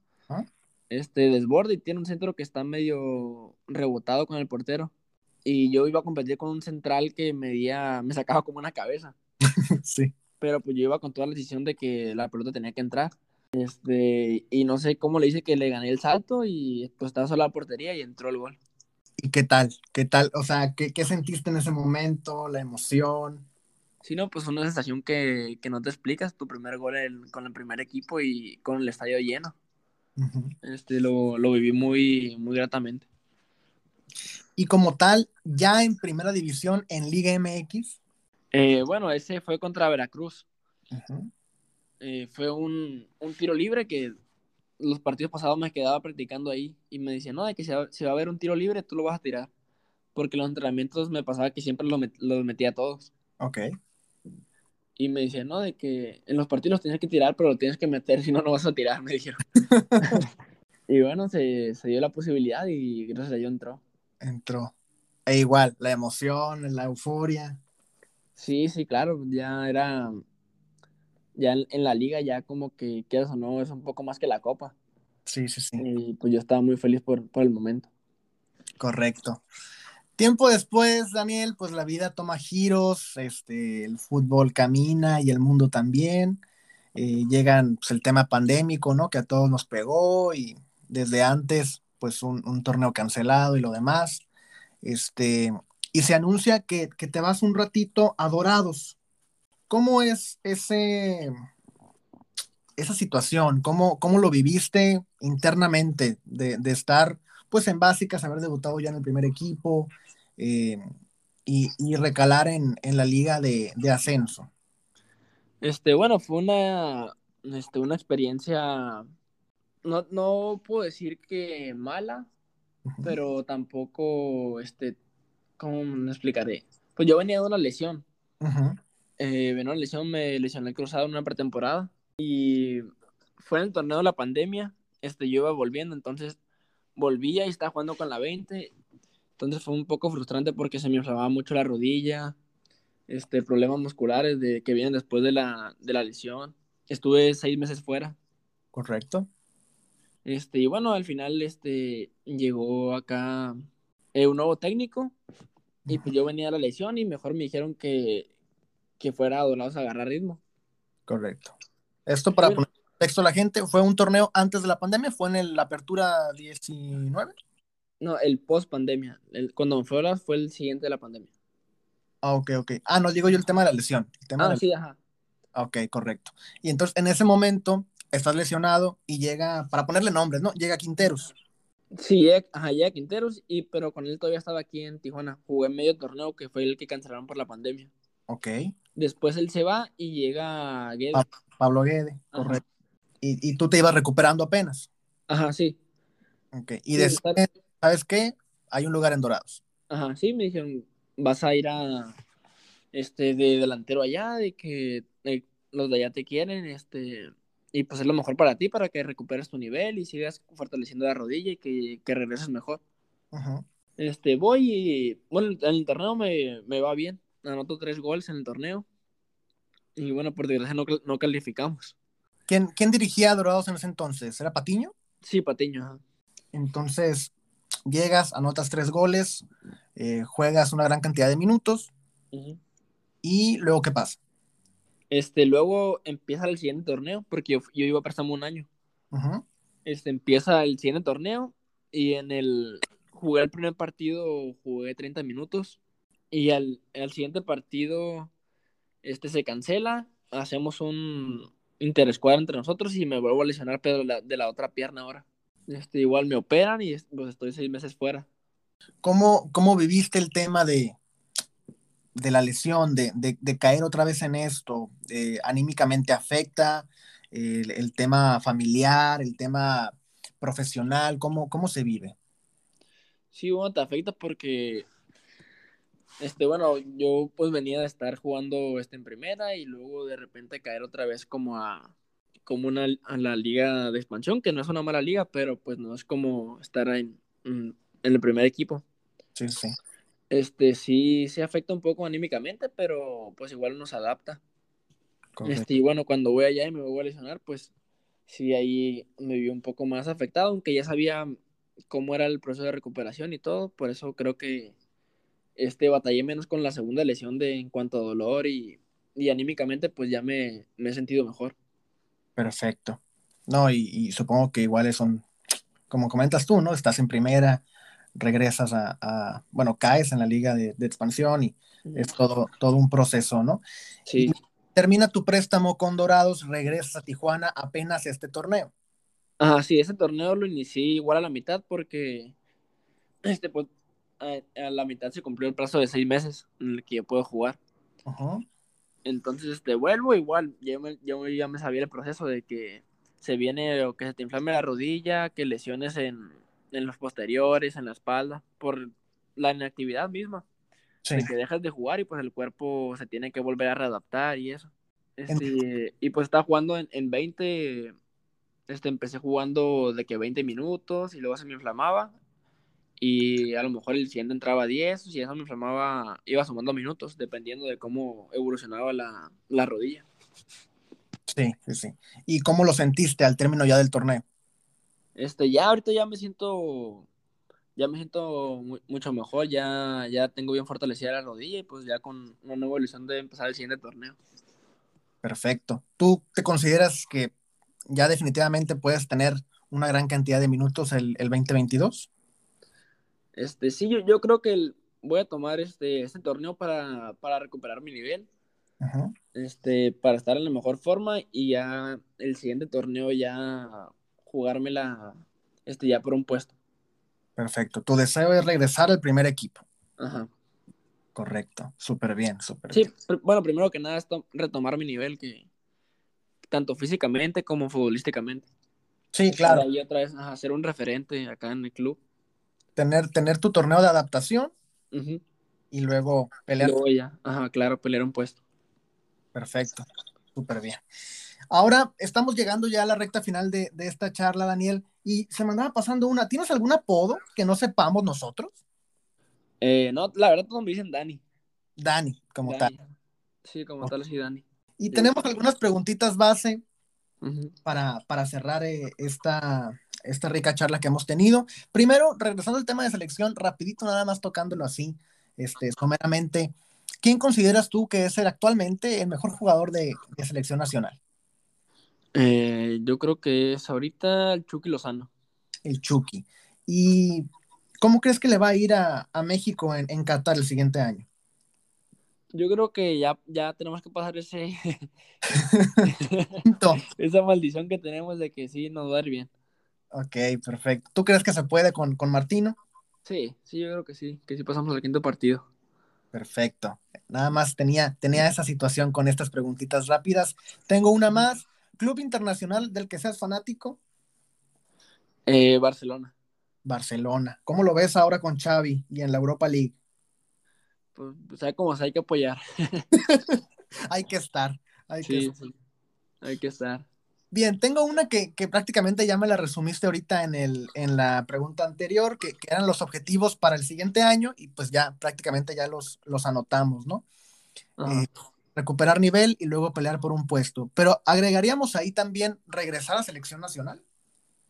Este desborde y tiene un centro que está medio rebotado con el portero. Y yo iba a competir con un central que medía, me sacaba como una cabeza. sí. Pero pues yo iba con toda la decisión de que la pelota tenía que entrar. Este, y no sé cómo le hice que le gané el salto y pues estaba sola la portería y entró el gol. ¿Y qué tal? ¿Qué tal? O sea, ¿qué, qué sentiste en ese momento? ¿La emoción? Sí, no, pues una sensación que, que no te explicas. Tu primer gol con el primer equipo y con el estadio lleno. Este, lo, lo, viví muy, muy gratamente. Y como tal, ya en primera división en Liga MX. Eh, bueno, ese fue contra Veracruz. Eh, fue un, tiro libre que los partidos pasados me quedaba practicando ahí y me decían, no, de que si va, a haber un tiro libre, tú lo vas a tirar. Porque los entrenamientos me pasaba que siempre los, metía a todos. Ok. Y me decían, no, de que en los partidos tienes que tirar, pero lo tienes que meter, si no, no vas a tirar, me dijeron. y bueno, se, dio la posibilidad y gracias a Dios entró. Entró. E igual, la emoción, la euforia. Sí, sí, claro, ya era ya en, la liga ya como que quieras o no es un poco más que la copa. Sí, sí, sí. Y pues yo estaba muy feliz por, el momento. Correcto. Tiempo después, Daniel, pues la vida toma giros, este, el fútbol camina y el mundo también. Eh, llegan pues, el tema pandémico, ¿no? Que a todos nos pegó y desde antes, pues un, torneo cancelado y lo demás. Este, y se anuncia que, que, te vas un ratito a Dorados. ¿Cómo es ese, esa situación? ¿Cómo, cómo lo viviste internamente de, estar pues en básicas, haber debutado ya en el primer equipo eh, y, recalar en, la liga de, ascenso? Este, bueno, fue una, este, una experiencia, no, no puedo decir que mala, pero tampoco, este, ¿cómo me explicaré? Pues yo venía de una lesión. venía de una lesión, me lesioné el cruzado en una pretemporada y fue en el torneo de la pandemia, este, yo iba volviendo, entonces volvía y estaba jugando con la 20, entonces fue un poco frustrante porque se me inflamaba mucho la rodilla, este, problemas musculares de, que vienen después de la, de la lesión. Estuve seis meses fuera. Correcto. Este, y bueno, al final este, llegó acá eh, un nuevo técnico y pues yo venía a la lesión y mejor me dijeron que, que fuera Dorados a agarrar ritmo. Correcto. Esto para poner texto a la gente, ¿fue un torneo antes de la pandemia? ¿Fue en la apertura 19? No, el post pandemia. El, cuando fue a fue el siguiente de la pandemia. Ah, ok, ok. Ah, no digo yo el tema de la lesión. El tema ah, sí, ajá. Ok, correcto. Y entonces en ese momento estás lesionado y llega, para ponerle nombres, ¿no? Llega Quinteros. Sí, llega, ajá, llega Quinteros, y, pero con él todavía estaba aquí en Tijuana. Jugué medio torneo que fue el que cancelaron por la pandemia. Ok. Después él se va y llega Guede. Pablo Guede, correcto. Y, y, tú te ibas recuperando apenas. Ajá, sí. Ok. Y después, ¿sabes qué? Hay un lugar en Dorados. Ajá, sí, me dijeron, vas a ir a este de delantero allá, de que los de allá te quieren, este, y pues es lo mejor para ti, para que recuperes tu nivel y sigas fortaleciendo la rodilla y que, que regreses mejor. Este, voy y, bueno, en el torneo me, me, va bien, anoto tres goles en el torneo, y bueno, por desgracia no, no calificamos. ¿Quién, ¿Quién dirigía a Dorados en ese entonces? ¿Era Patiño? Sí, Patiño. Entonces, llegas, anotas tres goles, eh, juegas una gran cantidad de minutos, y luego, ¿qué pasa? Este, luego empieza el siguiente torneo, porque yo, yo iba a préstamo un año. Este, empieza el siguiente torneo y en el jugué el primer partido, jugué 30 minutos y al, siguiente partido este se cancela, hacemos un interescuadra entre nosotros y me vuelvo a lesionar pero de la, otra pierna ahora. Este, igual me operan y pues estoy seis meses fuera. ¿Cómo, cómo viviste el tema de, de la lesión, de, caer otra vez en esto, eh, anímicamente afecta el, tema familiar, el tema profesional, ¿cómo, cómo se vive? Sí, bueno, te afecta porque, este, bueno, yo pues venía de estar jugando este en primera y luego de repente caer otra vez como a, como una, a la liga de expansión, que no es una mala liga, pero pues no es como estar en, en el primer equipo. Sí, sí este sí se afecta un poco anímicamente, pero pues igual uno se adapta. Este, y bueno, cuando voy allá y me voy a lesionar, pues sí ahí me vi un poco más afectado, aunque ya sabía cómo era el proceso de recuperación y todo, por eso creo que este batallé menos con la segunda lesión de en cuanto a dolor y, y anímicamente pues ya me, me, he sentido mejor. Perfecto. No, y, y supongo que igual son, como comentas tú, ¿no? Estás en primera, regresas a, bueno, caes en la liga de, expansión y es todo, todo un proceso, ¿no? Sí. termina tu préstamo con Dorados, regresas a Tijuana apenas este torneo. Ah, sí, ese torneo lo inicié igual a la mitad porque este, pues, a, la mitad se cumplió el plazo de seis meses en el que yo puedo jugar. Entonces, este, vuelvo igual, yo, yo ya me sabía el proceso de que se viene o que se te inflame la rodilla, que lesiones en, en los posteriores, en la espalda, por la inactividad misma. Sí. De que dejas de jugar y pues el cuerpo se tiene que volver a readaptar y eso. Este, y pues estaba jugando en, en 20, este, empecé jugando de que 20 minutos y luego se me inflamaba y a lo mejor el siguiente entraba a 10 y eso me inflamaba, iba sumando minutos dependiendo de cómo evolucionaba la, la rodilla. Sí, sí, sí. ¿Y cómo lo sentiste al término ya del torneo? Este, ya ahorita ya me siento, ya me siento mucho mejor, ya, ya tengo bien fortalecida la rodilla y pues ya con una nueva ilusión de empezar el siguiente torneo. Perfecto. ¿Tú te consideras que ya definitivamente puedes tener una gran cantidad de minutos el, el 2022? Este, sí, yo, yo creo que voy a tomar este, este torneo para, para recuperar mi nivel. Este, para estar en la mejor forma y ya el siguiente torneo ya jugármela este, ya por un puesto. Perfecto. Tu deseo es regresar al primer equipo. Ajá. Correcto. Súper bien, súper bien. Sí, bueno, primero que nada es retomar mi nivel, que tanto físicamente como futbolísticamente. Sí, claro. Y otra vez hacer un referente acá en el club. Tener, tener tu torneo de adaptación y luego pelear. Luego ya, ajá, claro, pelear un puesto. Perfecto, súper bien. Ahora estamos llegando ya a la recta final de, esta charla, Daniel, y se me andaba pasando una. ¿Tienes algún apodo que no sepamos nosotros? Eh, no, la verdad todos me dicen Dani. Dani, como tal. Sí, como tal, sí, Dani. Y tenemos algunas preguntitas base para, para, cerrar eh, esta, esta rica charla que hemos tenido. Primero, regresando al tema de selección, rapidito, nada más tocándolo así, este, someramente. ¿Quién consideras tú que es el, actualmente el mejor jugador de, de selección nacional? Eh, yo creo que es ahorita el Chucky Lozano. El Chucky. ¿Y cómo crees que le va a ir a, México en, en, Qatar el siguiente año? Yo creo que ya, ya tenemos que pasar ese esa maldición que tenemos de que sí nos va a ir bien. Ok, perfecto. ¿Tú crees que se puede con, con Martino? Sí, sí, yo creo que sí, que sí pasamos al quinto partido. Perfecto. Nada más tenía, tenía esa situación con estas preguntitas rápidas. Tengo una más. ¿Club internacional del que seas fanático? Eh, Barcelona. Barcelona. ¿Cómo lo ves ahora con Xavi y en la Europa League? Pues, pues hay como hay que apoyar. hay que estar. Hay que estar. Hay que estar. Bien, tengo una que, prácticamente ya me la resumiste ahorita en, el, en la pregunta anterior, que, eran los objetivos para el siguiente año y pues ya prácticamente ya los, los anotamos, ¿no? Eh, recuperar nivel y luego pelear por un puesto. Pero agregaríamos ahí también regresar a selección nacional.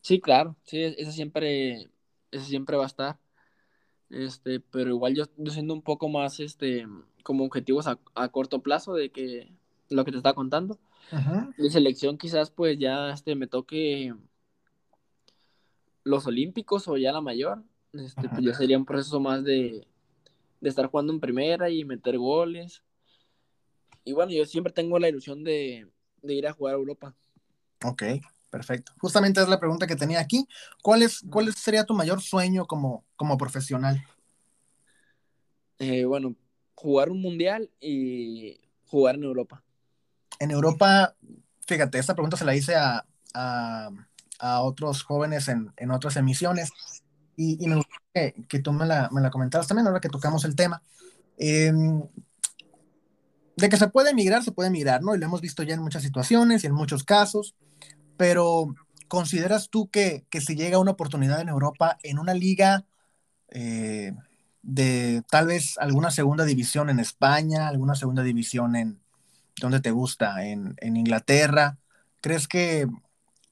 Sí, claro, sí, eso siempre, eso siempre va a estar. Este, pero igual yo, yo siendo un poco más este como objetivos a, a corto plazo de que lo que te estaba contando. De selección quizás pues ya este me toque los olímpicos o ya la mayor. Este, pues ya sería un proceso más de, de estar jugando en primera y meter goles y bueno, yo siempre tengo la ilusión de, ir a jugar a Europa. Ok, perfecto. Justamente es la pregunta que tenía aquí. ¿Cuál, es, cuál sería tu mayor sueño como, como profesional? Eh, bueno, jugar un mundial y jugar en Europa. En Europa, fíjate, esta pregunta se la hice a, otros jóvenes en, otras emisiones y, me gusta que, tú me la, me comentaras también ahora que tocamos el tema. Eh, de que se puede emigrar, se puede emigrar, ¿no? Y lo hemos visto ya en muchas situaciones y en muchos casos, pero ¿consideras tú que, si llega una oportunidad en Europa, en una liga eh, de tal vez alguna segunda división en España, alguna segunda división en donde te gusta, en, Inglaterra, ¿crees que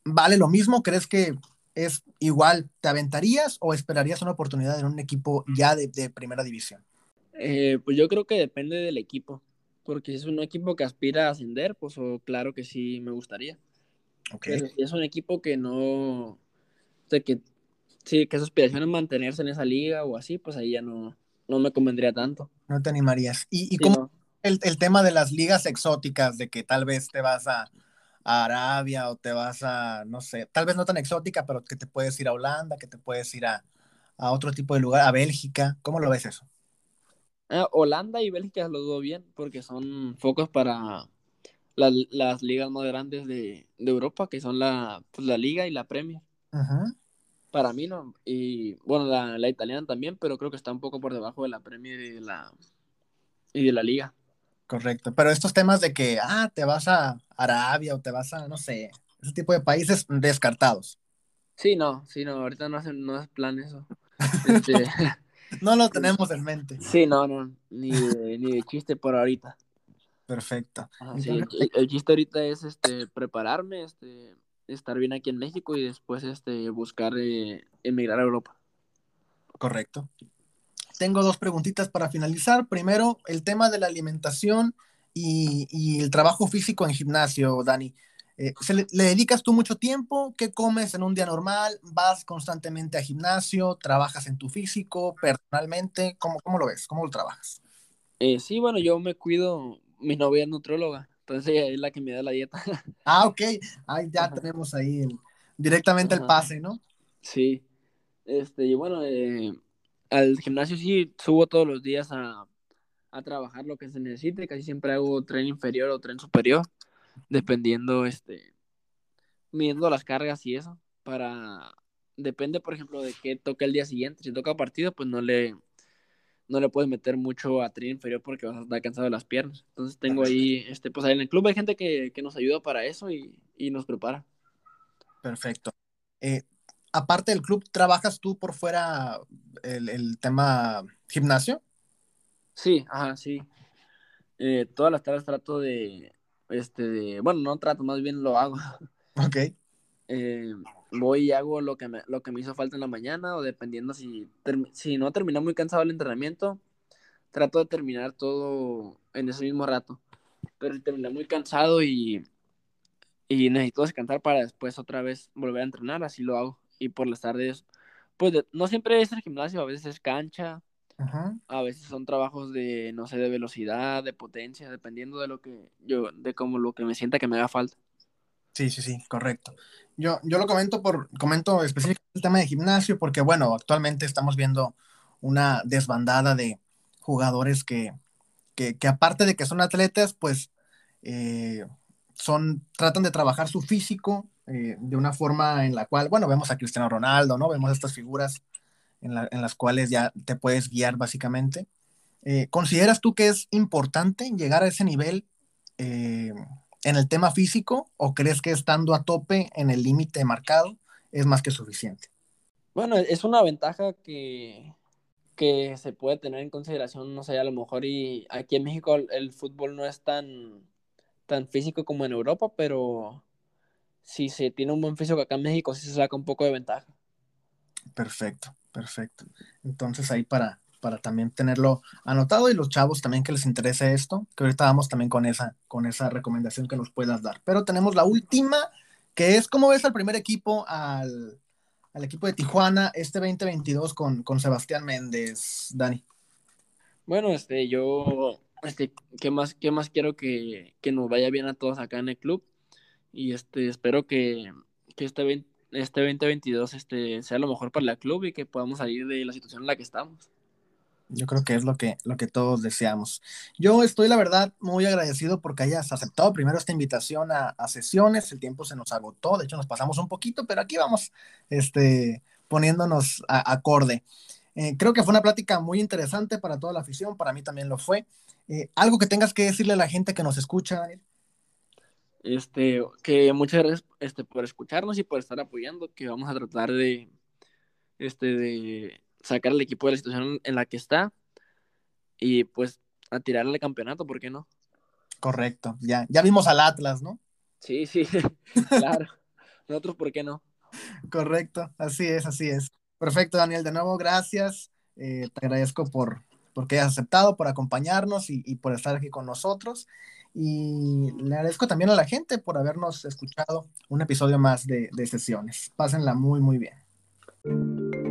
vale lo mismo? ¿Crees que es igual? ¿Te aventarías o esperarías una oportunidad en un equipo ya de, primera división? Eh, pues yo creo que depende del equipo porque si es un equipo que aspira a ascender, pues claro que sí me gustaría. Pero si es un equipo que no, o sea, que sí, que su aspiración es mantenerse en esa liga o así, pues ahí ya no, no me convendría tanto. No te animarías. ¿Y, y cómo el, el, tema de las ligas exóticas, de que tal vez te vas a, a, Arabia o te vas a, no sé, tal vez no tan exótica, pero que te puedes ir a Holanda, que te puedes ir a, a otro tipo de lugar, a Bélgica? ¿Cómo lo ves eso? Ah, Holanda y Bélgica lo dudo bien porque son focos para las ligas más grandes de, Europa, que son la, pues, la Liga y la Premier. Para mí no. Y bueno, la, italiana también, pero creo que está un poco por debajo de la Premier y de la, y de la Liga. Correcto. Pero estos temas de que, ah, te vas a Arabia o te vas a, no sé, ese tipo de países descartados. Sí, no, sí, no, ahorita no, hacen, no es plan eso. Este, no lo tenemos en mente. Sí, no, no, ni de, ni de chiste por ahorita. Perfecto. el, chiste ahorita es este prepararme, este estar bien aquí en México y después este buscar eh, emigrar a Europa. Correcto. Tengo dos preguntitas para finalizar. Primero, el tema de la alimentación y, y el trabajo físico en gimnasio, Dani. Eh, le, dedicas tú mucho tiempo? ¿Qué comes en un día normal? ¿Vas constantemente a gimnasio? ¿Trabajas en tu físico personalmente? ¿Cómo, cómo lo ves? ¿Cómo lo trabajas? Eh, sí, bueno, yo me cuido, mi novia es nutróloga, entonces ella es la que me da la dieta. Ah, ok, ahí ya tenemos ahí directamente el pase, ¿no? Sí, este, y bueno, eh, al gimnasio sí subo todos los días a, a trabajar lo que se necesite, casi siempre hago tren inferior o tren superior dependiendo, este, midiendo las cargas y eso, para, depende, por ejemplo, de qué toca el día siguiente. Si toca partido, pues no le, no le puedes meter mucho a tri inferior porque vas a estar cansado de las piernas. Entonces tengo ahí, este, pues ahí en el club hay gente que, nos ayuda para eso y, nos prepara. Perfecto. Eh, aparte del club, ¿trabajas tú por fuera el, tema gimnasio? Sí, ajá, sí. Eh, todas las tardes trato de, este, de, bueno, no trato, más bien lo hago. Ok. Eh, voy y hago lo que, me, lo que me hizo falta en la mañana o dependiendo si, si no termina muy cansado el entrenamiento, trato de terminar todo en ese mismo rato. Pero si terminé muy cansado y, y necesito descansar para después otra vez volver a entrenar, así lo hago. Y por las tardes, pues no siempre es el gimnasio, a veces es cancha, a veces son trabajos de, no sé, de velocidad, de potencia, dependiendo de lo que yo, de como lo que me sienta que me haga falta. Sí, sí, sí, correcto. Yo, yo lo comento por, comento específicamente el tema de gimnasio, porque bueno, actualmente estamos viendo una desbandada de jugadores que, que, aparte de que son atletas, pues eh, son, tratan de trabajar su físico eh, de una forma en la cual, bueno, vemos a Cristiano Ronaldo, ¿no? Vemos estas figuras en, las cuales ya te puedes guiar básicamente. Eh, ¿Consideras tú que es importante llegar a ese nivel en el tema físico o crees que estando a tope en el límite marcado es más que suficiente? Bueno, es una ventaja que, que se puede tener en consideración, no sé, a lo mejor y aquí en México el, fútbol no es tan, tan físico como en Europa, pero si se tiene un buen físico acá en México sí se saca un poco de ventaja. Perfecto, perfecto. Entonces ahí para, para también tenerlo anotado y los chavos también que les interese esto, que ahorita vamos también con esa, con esa recomendación que nos puedas dar. Pero tenemos la última, que es cómo ves al primer equipo, al, equipo de Tijuana este 2022 con, con Sebastián Méndez, Dani. Bueno, este, yo, este, ¿qué más, qué más quiero que, nos vaya bien a todos acá en el club? Y este, espero que, que este, este 2022 este, sea lo mejor para el club y que podamos salir de la situación en la que estamos. Yo creo que es lo que, lo que todos deseamos. Yo estoy, la verdad, muy agradecido porque hayas aceptado primero esta invitación a, sesiones. El tiempo se nos agotó, de hecho nos pasamos un poquito, pero aquí vamos este, poniéndonos acorde. Eh, creo que fue una plática muy interesante para toda la afición, para mí también lo fue. Eh, ¿Algo que tengas que decirle a la gente que nos escucha, Daniel? Este, que muchas gracias este, por escucharnos y por estar apoyando, que vamos a tratar de, este, de sacar al equipo de la situación en la que está y pues a tirarle el campeonato, ¿por qué no? Correcto, ya, ya vimos al Atlas, ¿no? Sí, sí, claro. Nosotros, ¿por qué no? Correcto, así es, así es. Perfecto, Daniel, de nuevo, gracias. Eh, te agradezco por porque hayas aceptado, por acompañarnos y, por estar aquí con nosotros. Y le agradezco también a la gente por habernos escuchado un episodio más de, de sesiones. Pásenla muy, muy bien.